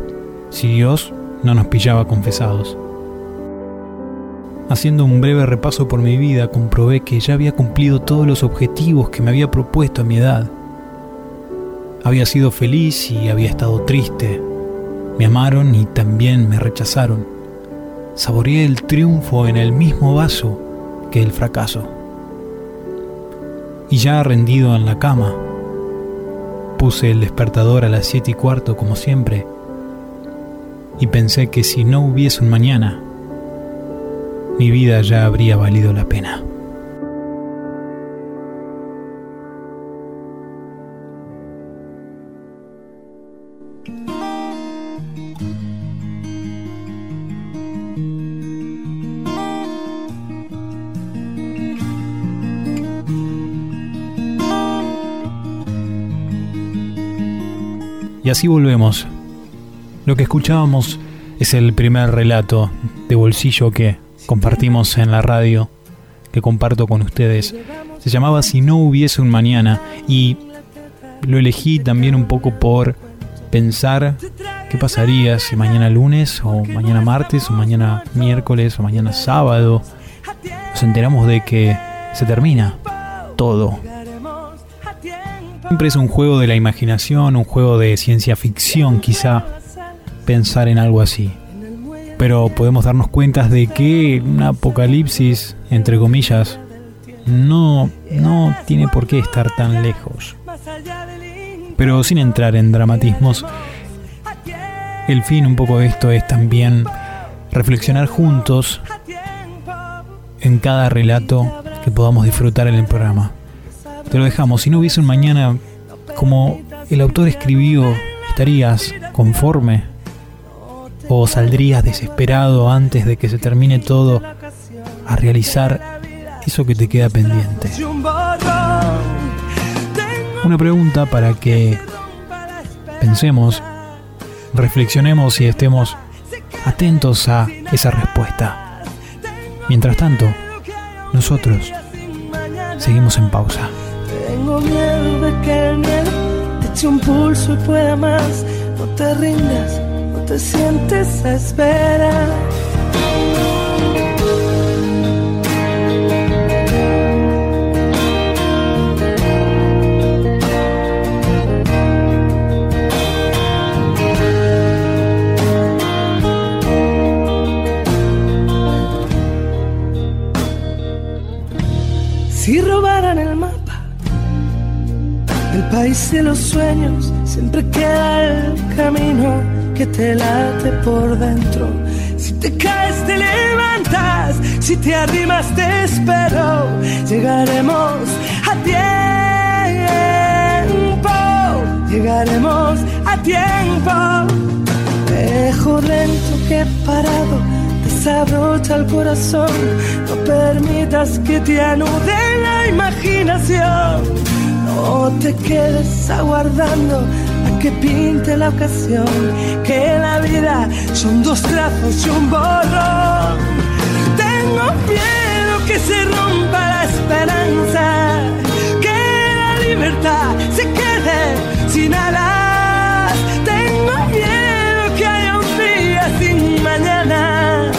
si Dios no nos pillaba confesados. Haciendo un breve repaso por mi vida, comprobé que ya había cumplido todos los objetivos que me había propuesto a mi edad. Había sido feliz y había estado triste. Me amaron y también me rechazaron. Saboreé el triunfo en el mismo vaso que el fracaso. Y ya rendido en la cama, puse el despertador a las siete y cuarto como siempre y pensé que si no hubiese un mañana, mi vida ya habría valido la pena. Y así volvemos. Lo que escuchábamos es el primer relato de bolsillo que compartimos en la radio, que comparto con ustedes. Se llamaba Si no hubiese un mañana y lo elegí también un poco por pensar qué pasaría si mañana lunes o mañana martes o mañana miércoles o mañana sábado nos enteramos de que se termina todo. Siempre es un juego de la imaginación, un juego de ciencia ficción quizá pensar en algo así. Pero podemos darnos cuenta de que un apocalipsis, entre comillas, no, no tiene por qué estar tan lejos. Pero sin entrar en dramatismos, el fin un poco de esto es también reflexionar juntos en cada relato que podamos disfrutar en el programa. Te lo dejamos, si no hubiese un mañana como el autor escribió, ¿estarías conforme? ¿O saldrías desesperado antes de que se termine todo a realizar eso que te queda pendiente? Una pregunta para que pensemos, reflexionemos y estemos atentos a esa respuesta. Mientras tanto, nosotros seguimos en pausa. Miedo de que el miedo te eche un pulso y pueda más. No te rindas, no te sientes a esperar. País de los sueños, siempre queda el camino que te late por dentro. Si te caes, te levantas, si te arrimas, te espero. Llegaremos a tiempo. llegaremos a tiempo. Mejor lento que parado, desabrocha el corazón. No permitas que te anude la imaginación. No te quedes aguardando a que pinte la ocasión. Que la vida son dos trazos y un borrón. Tengo miedo que se rompa la esperanza. Que la libertad se quede sin alas. Tengo miedo que haya un día sin mañana.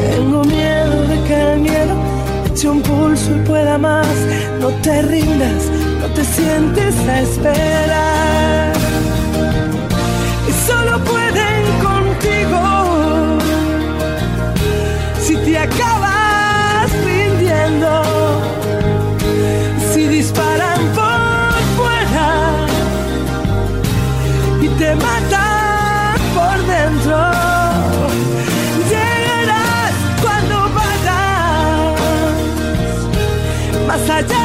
Tengo miedo de que el miedo eche un pulso y pueda más. No te rindas, te sientes a esperar. Y solo pueden contigo si te acabas rindiendo. Si disparan por fuera y te matan por dentro. Llegarás cuando vayas más allá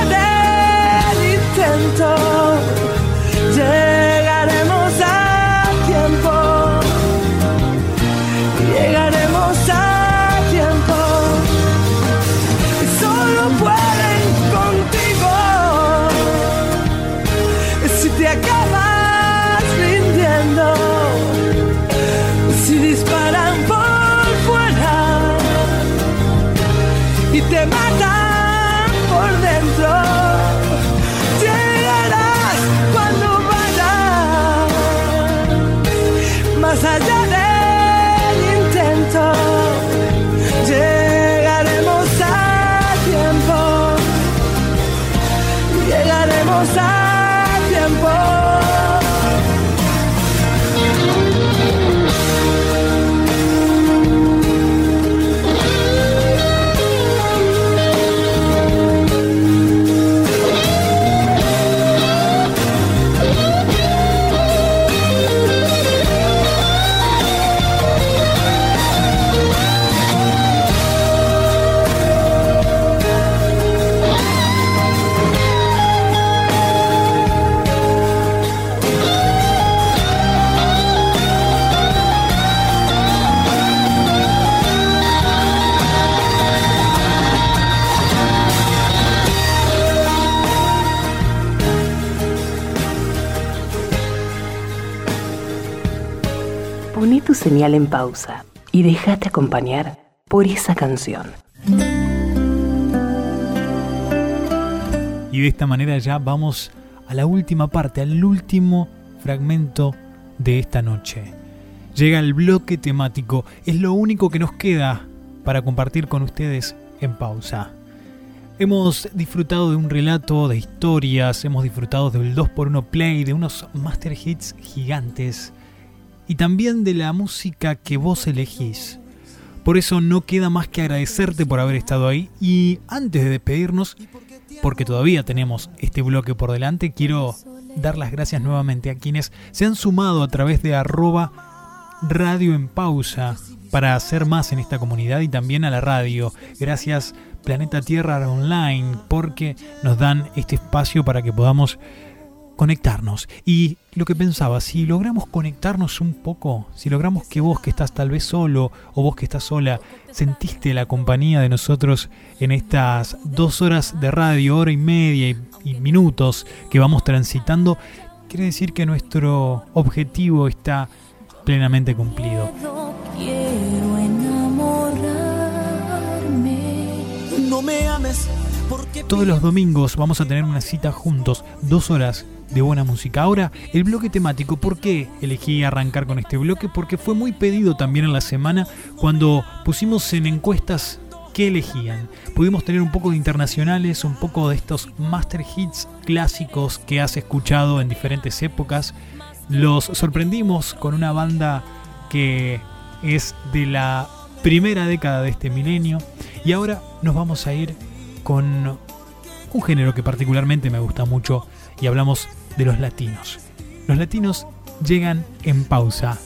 señal en pausa y déjate acompañar por esa canción. Y de esta manera ya vamos a la última parte, al último fragmento de esta noche. Llega el bloque temático, es lo único que nos queda para compartir con ustedes en pausa. Hemos disfrutado de un relato de historias, hemos disfrutado del 2x1 Play, de unos master hits gigantes y también de la música que vos elegís. Por eso no queda más que agradecerte por haber estado ahí y antes de despedirnos, porque todavía tenemos este bloque por delante, quiero dar las gracias nuevamente a quienes se han sumado a través de arroba radio en pausa para hacer más en esta comunidad y también a la radio. Gracias Planeta Tierra Online porque nos dan este espacio para que podamos conectarnos. Y lo que pensaba, si logramos conectarnos un poco, si logramos que vos que estás tal vez solo o vos que estás sola, sentiste la compañía de nosotros en estas dos horas de radio, hora y media y, y minutos que vamos transitando, quiere decir que nuestro objetivo está plenamente cumplido. Quiero enamorarme. No me ames porque Todos los domingos vamos a tener una cita juntos, dos horas de buena música. Ahora, el bloque temático, ¿por qué elegí arrancar con este bloque? Porque fue muy pedido también en la semana cuando pusimos en encuestas qué elegían. Pudimos tener un poco de internacionales, un poco de estos master hits clásicos que has escuchado en diferentes épocas. Los sorprendimos con una banda que es de la primera década de este milenio. Y ahora nos vamos a ir con un género que particularmente me gusta mucho y hablamos de los latinos. Los latinos llegan en pausa,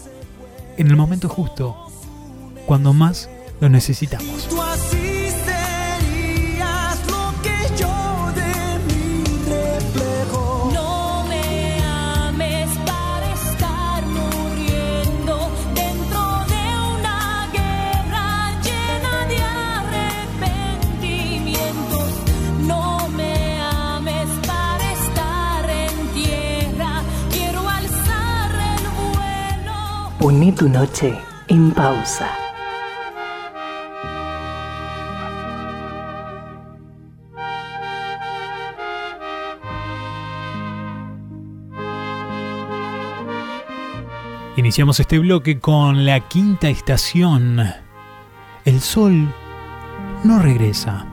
en el momento justo, cuando más lo necesitamos. Pone tu noche en pausa. Iniciamos este bloque con la quinta estación. El sol no regresa.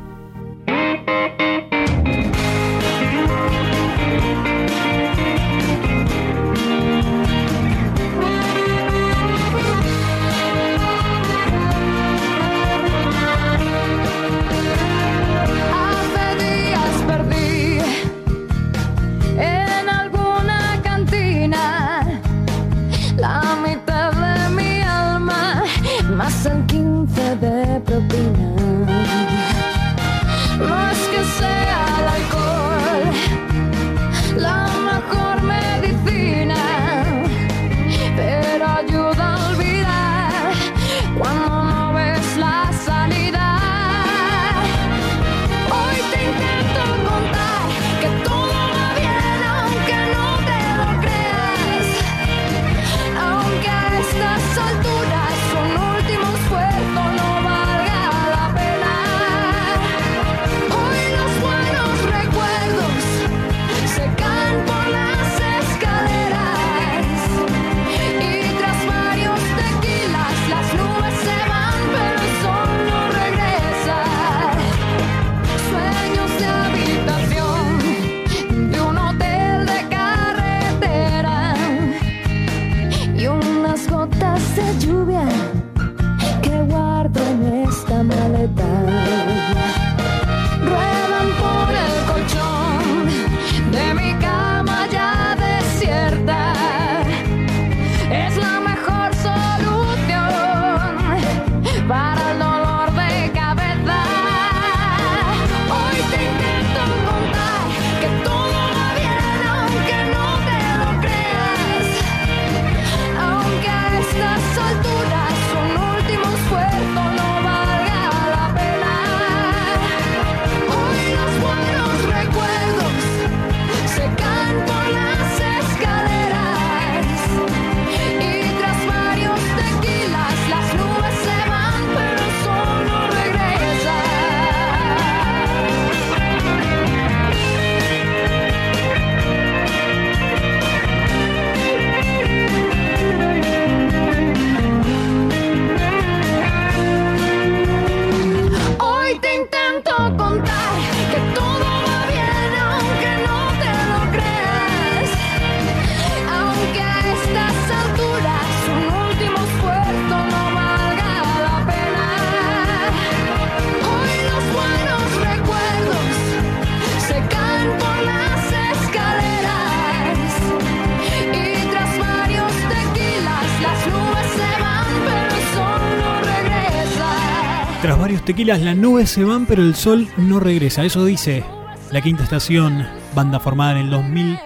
tequilas las nubes se van pero el sol no regresa. Eso dice La Quinta Estación, banda formada en el 2000.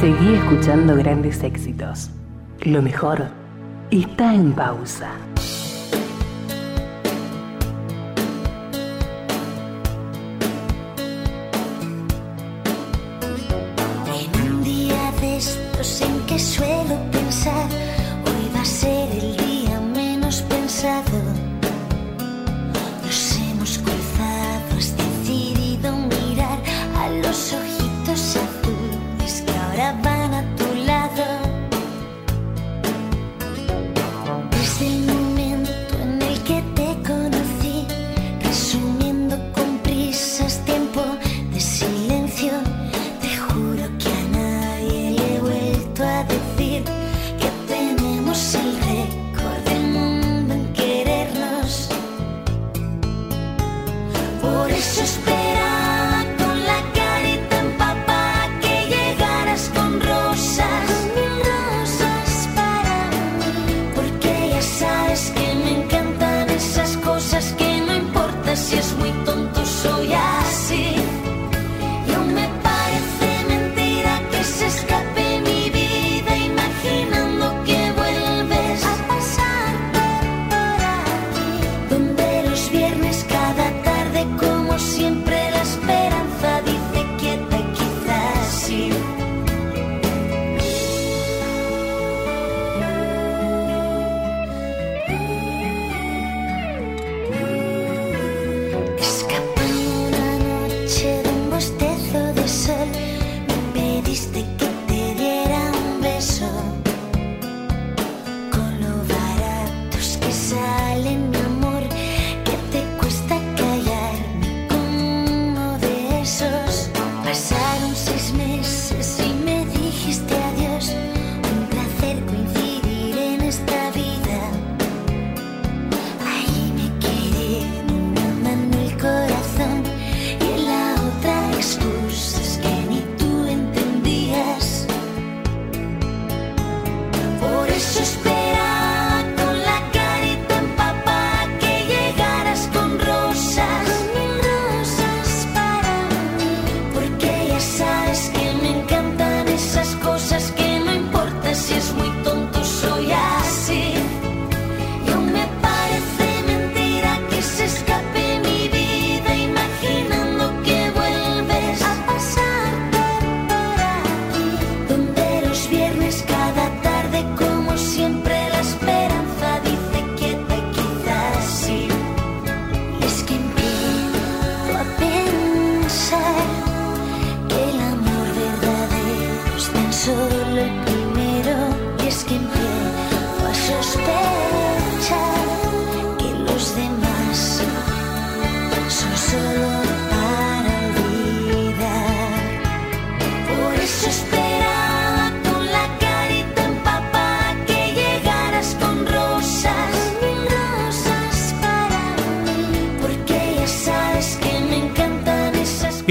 Seguí escuchando grandes éxitos. Lo mejor está en pausa.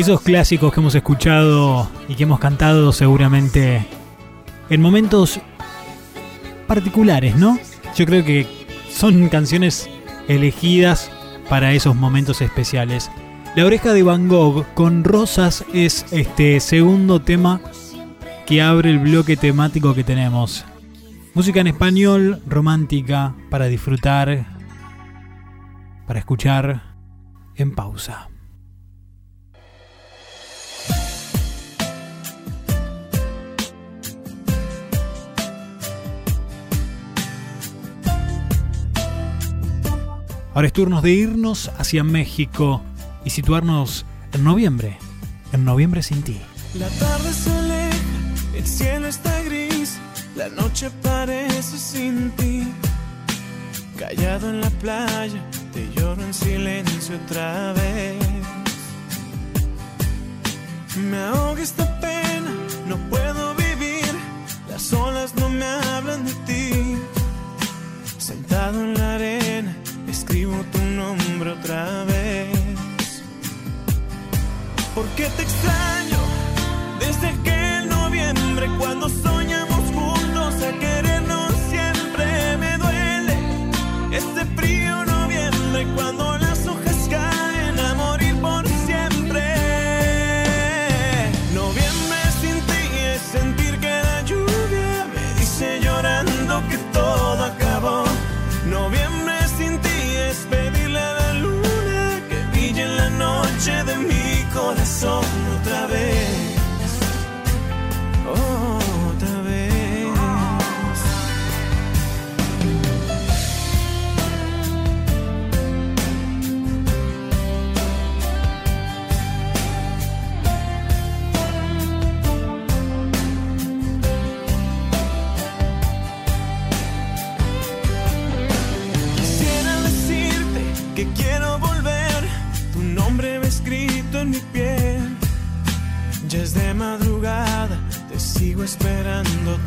Esos clásicos que hemos escuchado y que hemos cantado seguramente en momentos particulares, ¿no? Yo creo que son canciones elegidas para esos momentos especiales. La oreja de Van Gogh con rosas es este segundo tema que abre el bloque temático que tenemos. Música en español, romántica, para disfrutar, para escuchar en pausa. Ahora es turno de irnos hacia México y situarnos en noviembre. En noviembre sin ti. La tarde se aleja, el cielo está gris, la noche parece sin ti. Callado en la playa, te lloro en silencio otra vez. Me ahoga esta pena,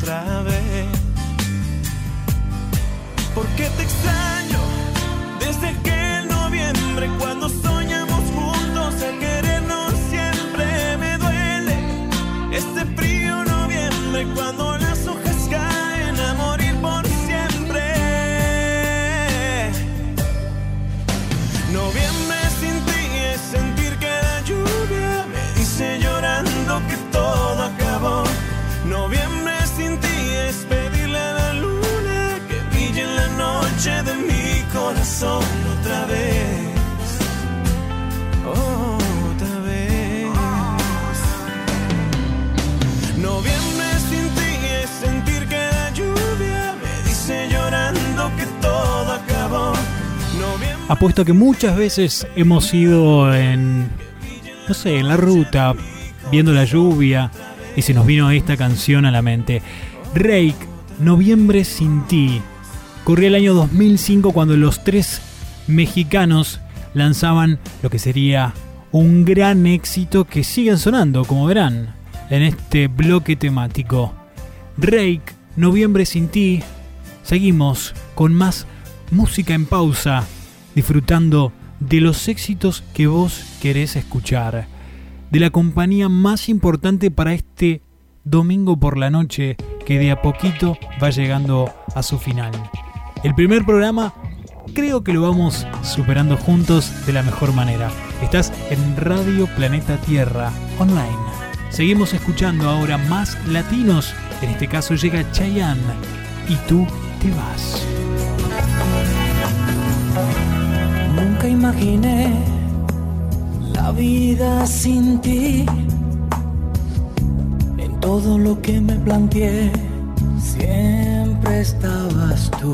otra vez. Apuesto que muchas veces hemos ido en, no sé, en la ruta, viendo la lluvia, y se nos vino esta canción a la mente. Rake, Noviembre sin ti. Corría el año 2005 cuando los tres mexicanos lanzaban lo que sería un gran éxito que siguen sonando, como verán, en este bloque temático. Rake, Noviembre sin ti. Seguimos con más música en pausa, disfrutando de los éxitos que vos querés escuchar, de la compañía más importante para este domingo por la noche que de a poquito va llegando a su final. El primer programa creo que lo vamos superando juntos de la mejor manera. Estás en Radio Planeta Tierra online. Seguimos escuchando ahora más latinos. En este caso llega Chayanne y tú te vas. Imaginé la vida sin ti. En todo lo que me planteé, siempre estabas tú.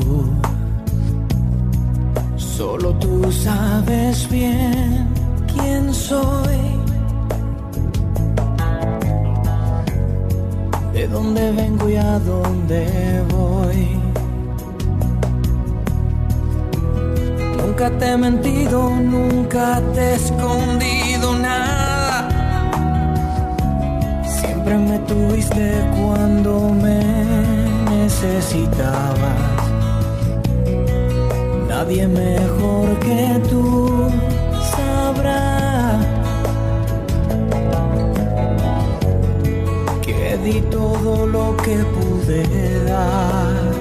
Solo tú sabes bien quién soy. De dónde vengo y a dónde voy. Nunca te he mentido, nunca te he escondido nada. Siempre me tuviste cuando me necesitabas. Nadie mejor que tú sabrá que di todo lo que pude dar.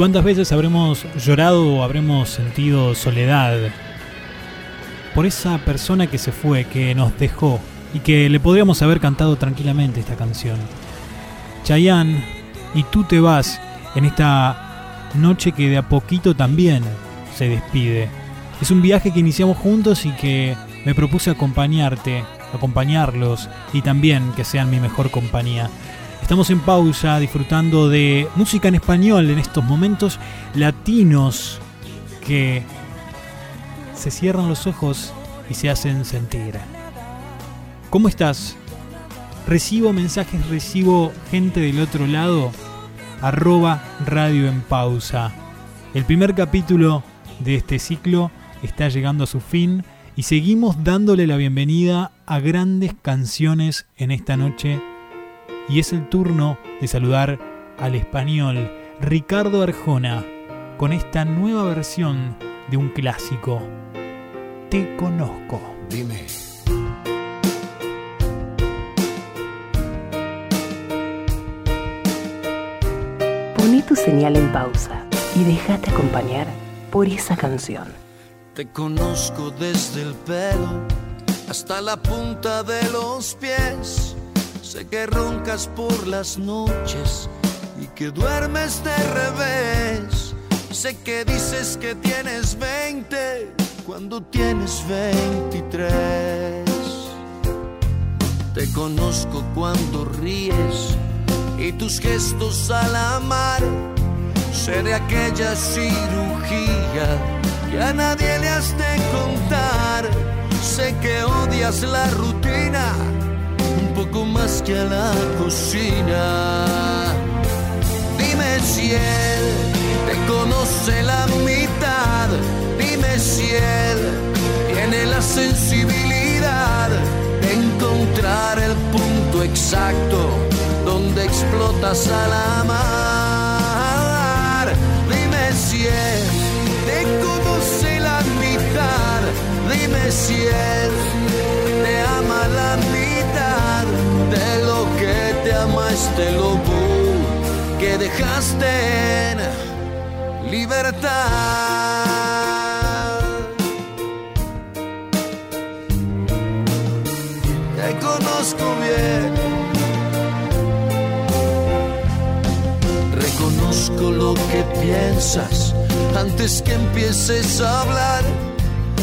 Cuántas veces habremos llorado o habremos sentido soledad por esa persona que se fue, que nos dejó y que le podríamos haber cantado tranquilamente esta canción? Chayanne, y tú te vas en esta noche que de a poquito también se despide. Es un viaje que iniciamos juntos y que me propuse acompañarte, acompañarlos y también que sean mi mejor compañía. Estamos en pausa disfrutando de música en español en estos momentos latinos que se cierran los ojos y se hacen sentir. ¿Cómo estás? Recibo mensajes, recibo gente del otro lado. Arroba Radio en Pausa. El primer capítulo de este ciclo está llegando a su fin y seguimos dándole la bienvenida a grandes canciones en esta noche. Y es el turno de saludar al español Ricardo Arjona con esta nueva versión de un clásico. Te conozco. Dime. Poné tu señal en pausa y déjate acompañar por esa canción. Te conozco desde el pelo hasta la punta de los pies. Sé que roncas por las noches y que duermes de revés. Sé que dices que tienes 20 cuando tienes 23. Te conozco cuando ríes y tus gestos al amar. Sé de aquella cirugía que a nadie le has de contar. Sé que odias la rutina poco más que a la cocina. Dime si él te conoce la mitad. Dime si él tiene la sensibilidad de encontrar el punto exacto exacto donde explotas al amar. Dime si él te conoce la mitad, dime si él que te ama este lobo que dejaste en libertad. Te conozco bien. Reconozco lo que piensas antes que empieces a hablar.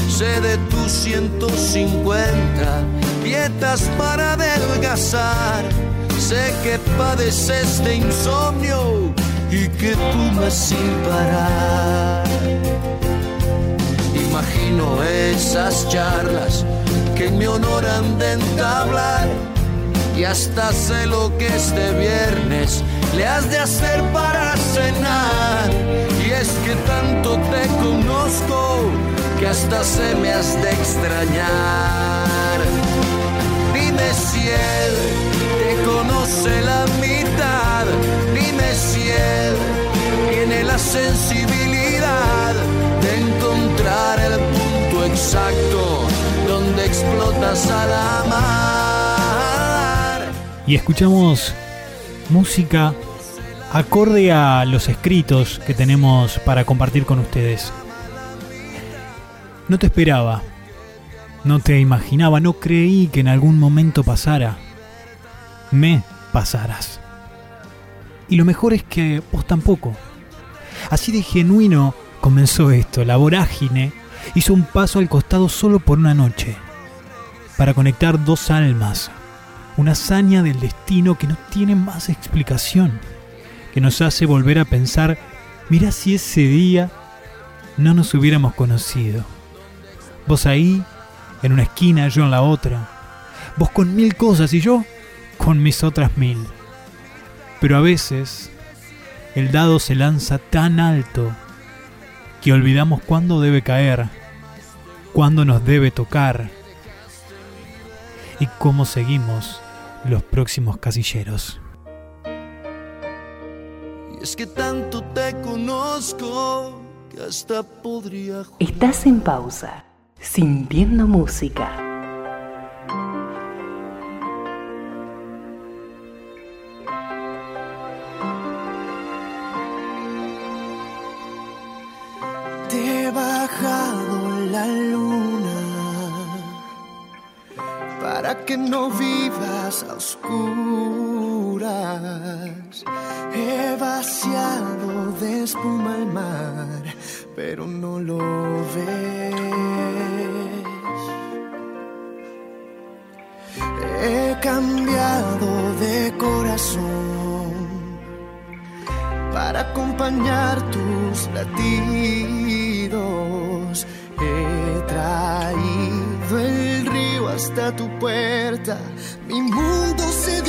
Sé de tus 150 dietas para adelgazar. Sé que padeces de insomnio y que fumas sin parar. Imagino esas charlas que en mi honor han de entablar. Y hasta sé lo que este viernes le has de hacer para cenar. Y es que tanto te conozco que hasta se me has de extrañar. Dime si él la mitad. Dime si él tiene la sensibilidad de encontrar el punto exacto donde explotas al amar. Y escuchamos música acorde a los escritos que tenemos para compartir con ustedes. No te esperaba, no te imaginaba, no creí que en algún momento pasara. Me pasarás. Y lo mejor es que vos tampoco. Así de genuino comenzó esto. La vorágine hizo un paso al costado solo por una noche. Para conectar dos almas. Una hazaña del destino que no tiene más explicación. Que nos hace volver a pensar, mira si ese día no nos hubiéramos conocido. Vos ahí, en una esquina, yo en la otra. Vos con mil cosas y yo con mis otras mil. Pero a veces el dado se lanza tan alto que olvidamos cuándo debe caer, cuándo nos debe tocar y cómo seguimos los próximos casilleros. Y es que tanto te conozco que hasta podría ju- Estás en pausa, sintiendo música. He bajado la luna para que no vivas a oscuras. He vaciado de espuma el mar, pero no lo ves. He cambiado de corazón para acompañar tus latidos. He traído el río hasta tu puerta. Mi mundo se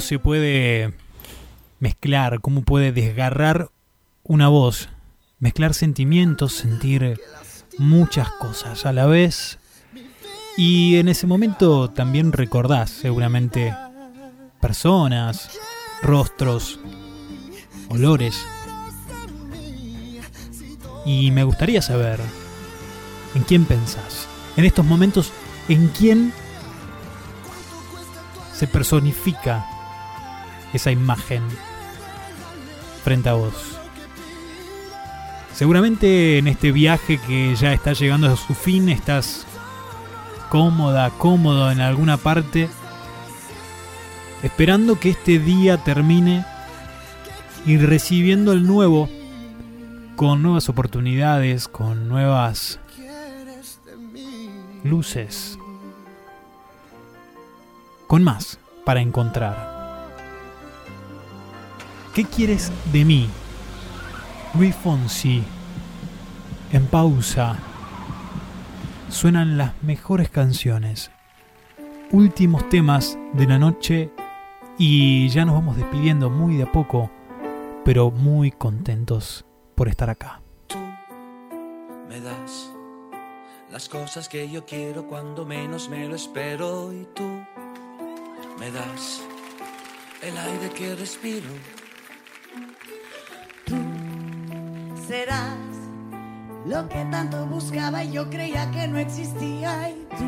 se puede mezclar, cómo puede desgarrar una voz, mezclar sentimientos, sentir muchas cosas a la vez. Y en ese momento también recordás seguramente personas, rostros, olores. Y me gustaría saber en quién pensás. En estos momentos, ¿en quién se personifica esa imagen frente a vos? Seguramente en este viaje que ya está llegando a su fin estás cómoda, cómodo en alguna parte, esperando que este día termine y recibiendo el nuevo con nuevas oportunidades, con nuevas luces, con más para encontrar. ¿Qué quieres de mí? Luis Fonsi, en pausa, suenan las mejores canciones, últimos temas de la noche y ya nos vamos despidiendo muy de a poco, pero muy contentos por estar acá. me das las cosas que yo quiero cuando menos me lo espero y tú me das el aire que respiro. Serás lo que tanto buscaba y yo creía que no existía y tú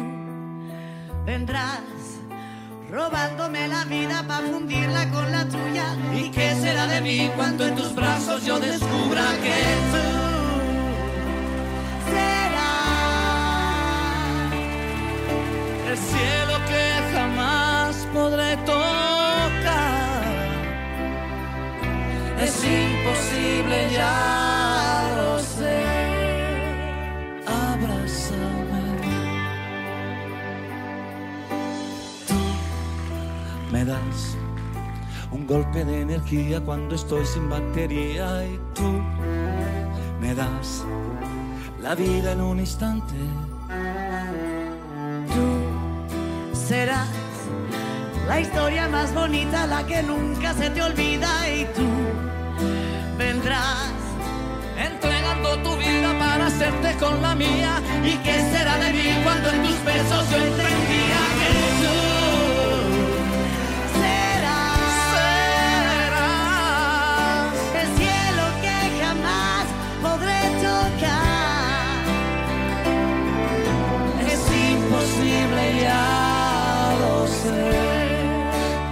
vendrás robándome la vida para fundirla con la tuya. ¿Y qué será de mí cuando en tus brazos yo descubra que tú serás el cielo que jamás podré tocar? Es imposible, ya golpe de energía cuando estoy sin batería y tú me das la vida en un instante. serás la historia más bonita, la que nunca se te olvida y tú vendrás entregando tu vida para hacerte con la mía. ¿Y qué será de mí cuando en tus besos yo entendía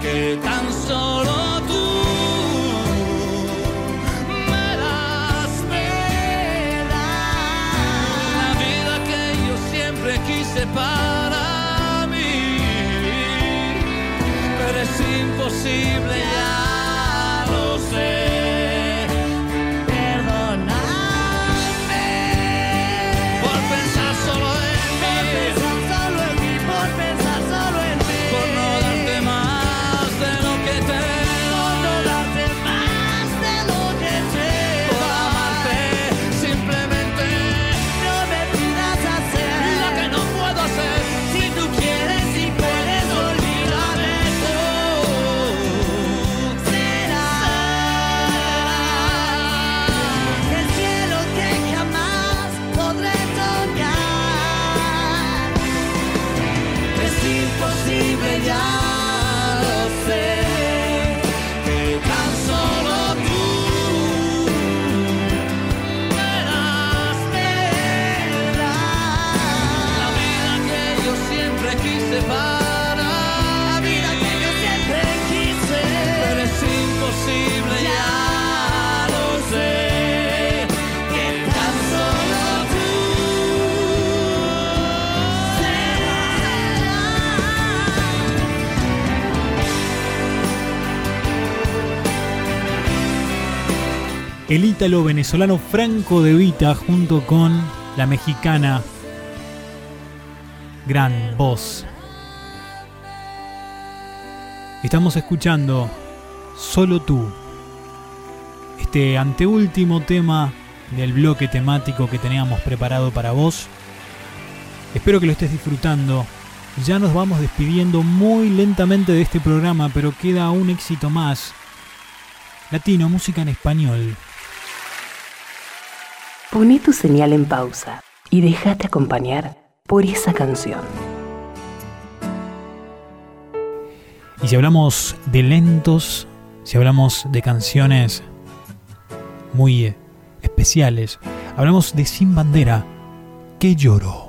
que tan solo tú me das, la vida que yo siempre quise para mí, pero es imposible, El ítalo venezolano Franco de Vita junto con la mexicana gran voz. Estamos escuchando Solo tú, este anteúltimo tema del bloque temático que teníamos preparado para vos. Espero que lo estés disfrutando ya nos vamos despidiendo muy lentamente de este programa, pero queda un éxito más. Latino, música en español. Poné tu señal en pausa y déjate acompañar por esa canción. Y si hablamos de lentos, si hablamos de canciones muy eh, especiales, hablamos de Sin Bandera, que lloro.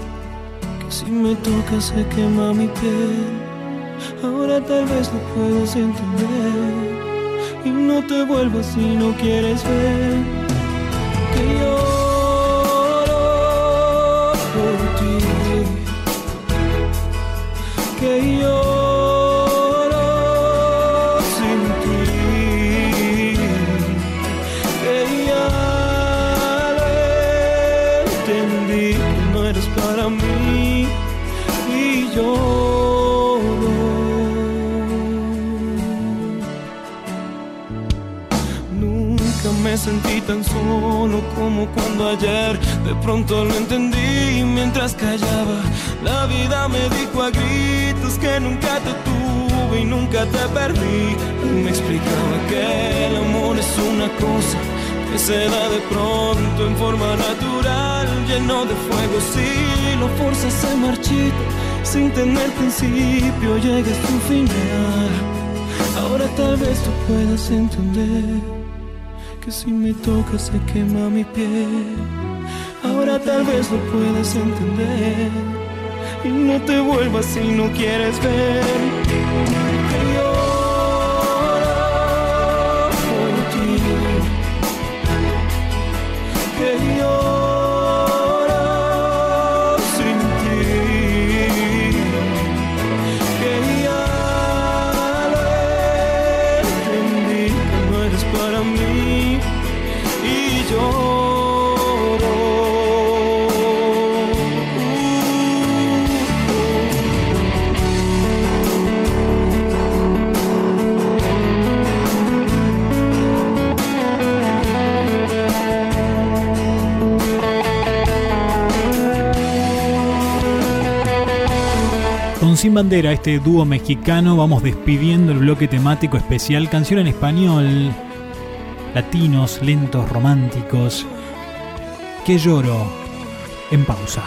Si me tocas se quema mi piel. Ahora tal vez lo puedas entender. Y no te vuelvas si no quieres ver. Que lloro por ti. Que lloro sentí tan solo como cuando ayer de pronto lo entendí mientras callaba. La vida me dijo a gritos que nunca te tuve y nunca te perdí. Me explicaba que el amor es una cosa que se da de pronto en forma natural, lleno de fuego. Si lo forzas se marchita, sin tener principio llega a su final. Ahora tal vez tú puedas entender que si me tocas se quema mi piel. Ahora tal vez lo puedas entender y no te vuelvas si no quieres ver. Que lloro por ti. Que lloro Sin Bandera, este dúo mexicano, vamos despidiendo el bloque temático especial Canción en Español, latinos, lentos, románticos. Que lloro en pausa.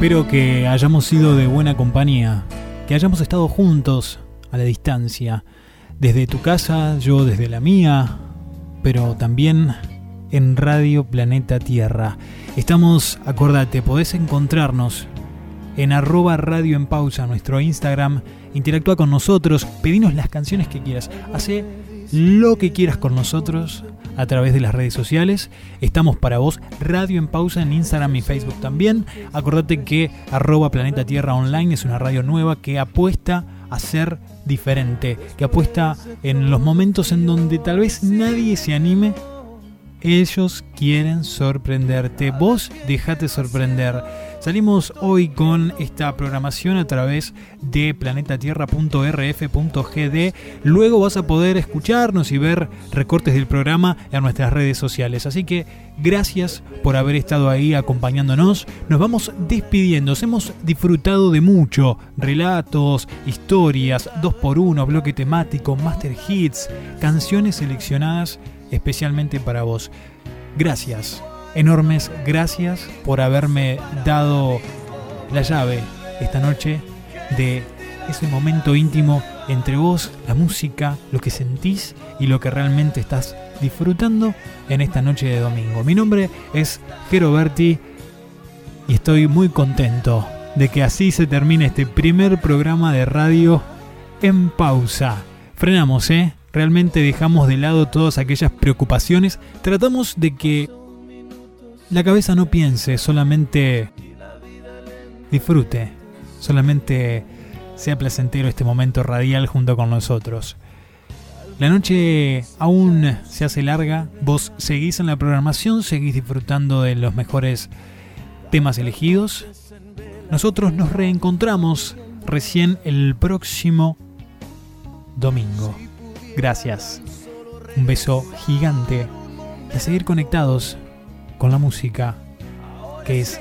Espero que hayamos sido de buena compañía, que hayamos estado juntos a la distancia, desde tu casa, yo desde la mía, pero también en Radio Planeta Tierra. Estamos, acordate, podés encontrarnos en arroba radio en pausa, nuestro Instagram, interactúa con nosotros, pedinos las canciones que quieras, hace lo que quieras con nosotros a través de las redes sociales. Estamos para vos, Radio en Pausa en Instagram y Facebook también. Acordate que arroba Planeta Tierra Online es una radio nueva que apuesta a ser diferente, que apuesta en los momentos en donde tal vez nadie se anime Ellos quieren sorprenderte. Vos dejate sorprender. Salimos hoy con esta programación a través de planetatierra.rf.gd. Luego vas a poder escucharnos y ver recortes del programa en nuestras redes sociales. Así que gracias por haber estado ahí acompañándonos. Nos vamos despidiendo. Hemos disfrutado de mucho. Relatos, historias, 2x1, bloque temático, master hits, canciones seleccionadas especialmente para vos. Gracias, enormes gracias por haberme dado la llave esta noche de ese momento íntimo entre vos, la música, lo que sentís y lo que realmente estás disfrutando en esta noche de domingo. Mi nombre es Jero Berti y estoy muy contento de que así se termine este primer programa de radio en pausa. Frenamos, ¿eh? Realmente dejamos de lado todas aquellas preocupaciones. Tratamos de que la cabeza no piense, solamente disfrute, solamente sea placentero este momento radial junto con nosotros. La noche aún se hace larga, vos seguís en la programación, seguís disfrutando de los mejores temas elegidos. Nosotros nos reencontramos recién el próximo domingo. Gracias. Un beso gigante de seguir conectados con la música, que es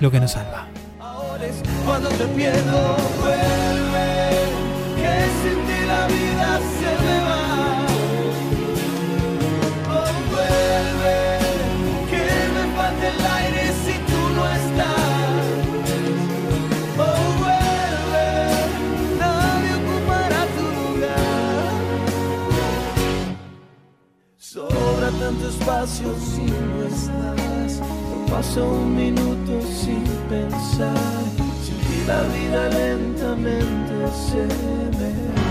lo que nos salva. Tanto espacio si no estás. No paso un minuto sin pensar. Ti la vida lentamente se me.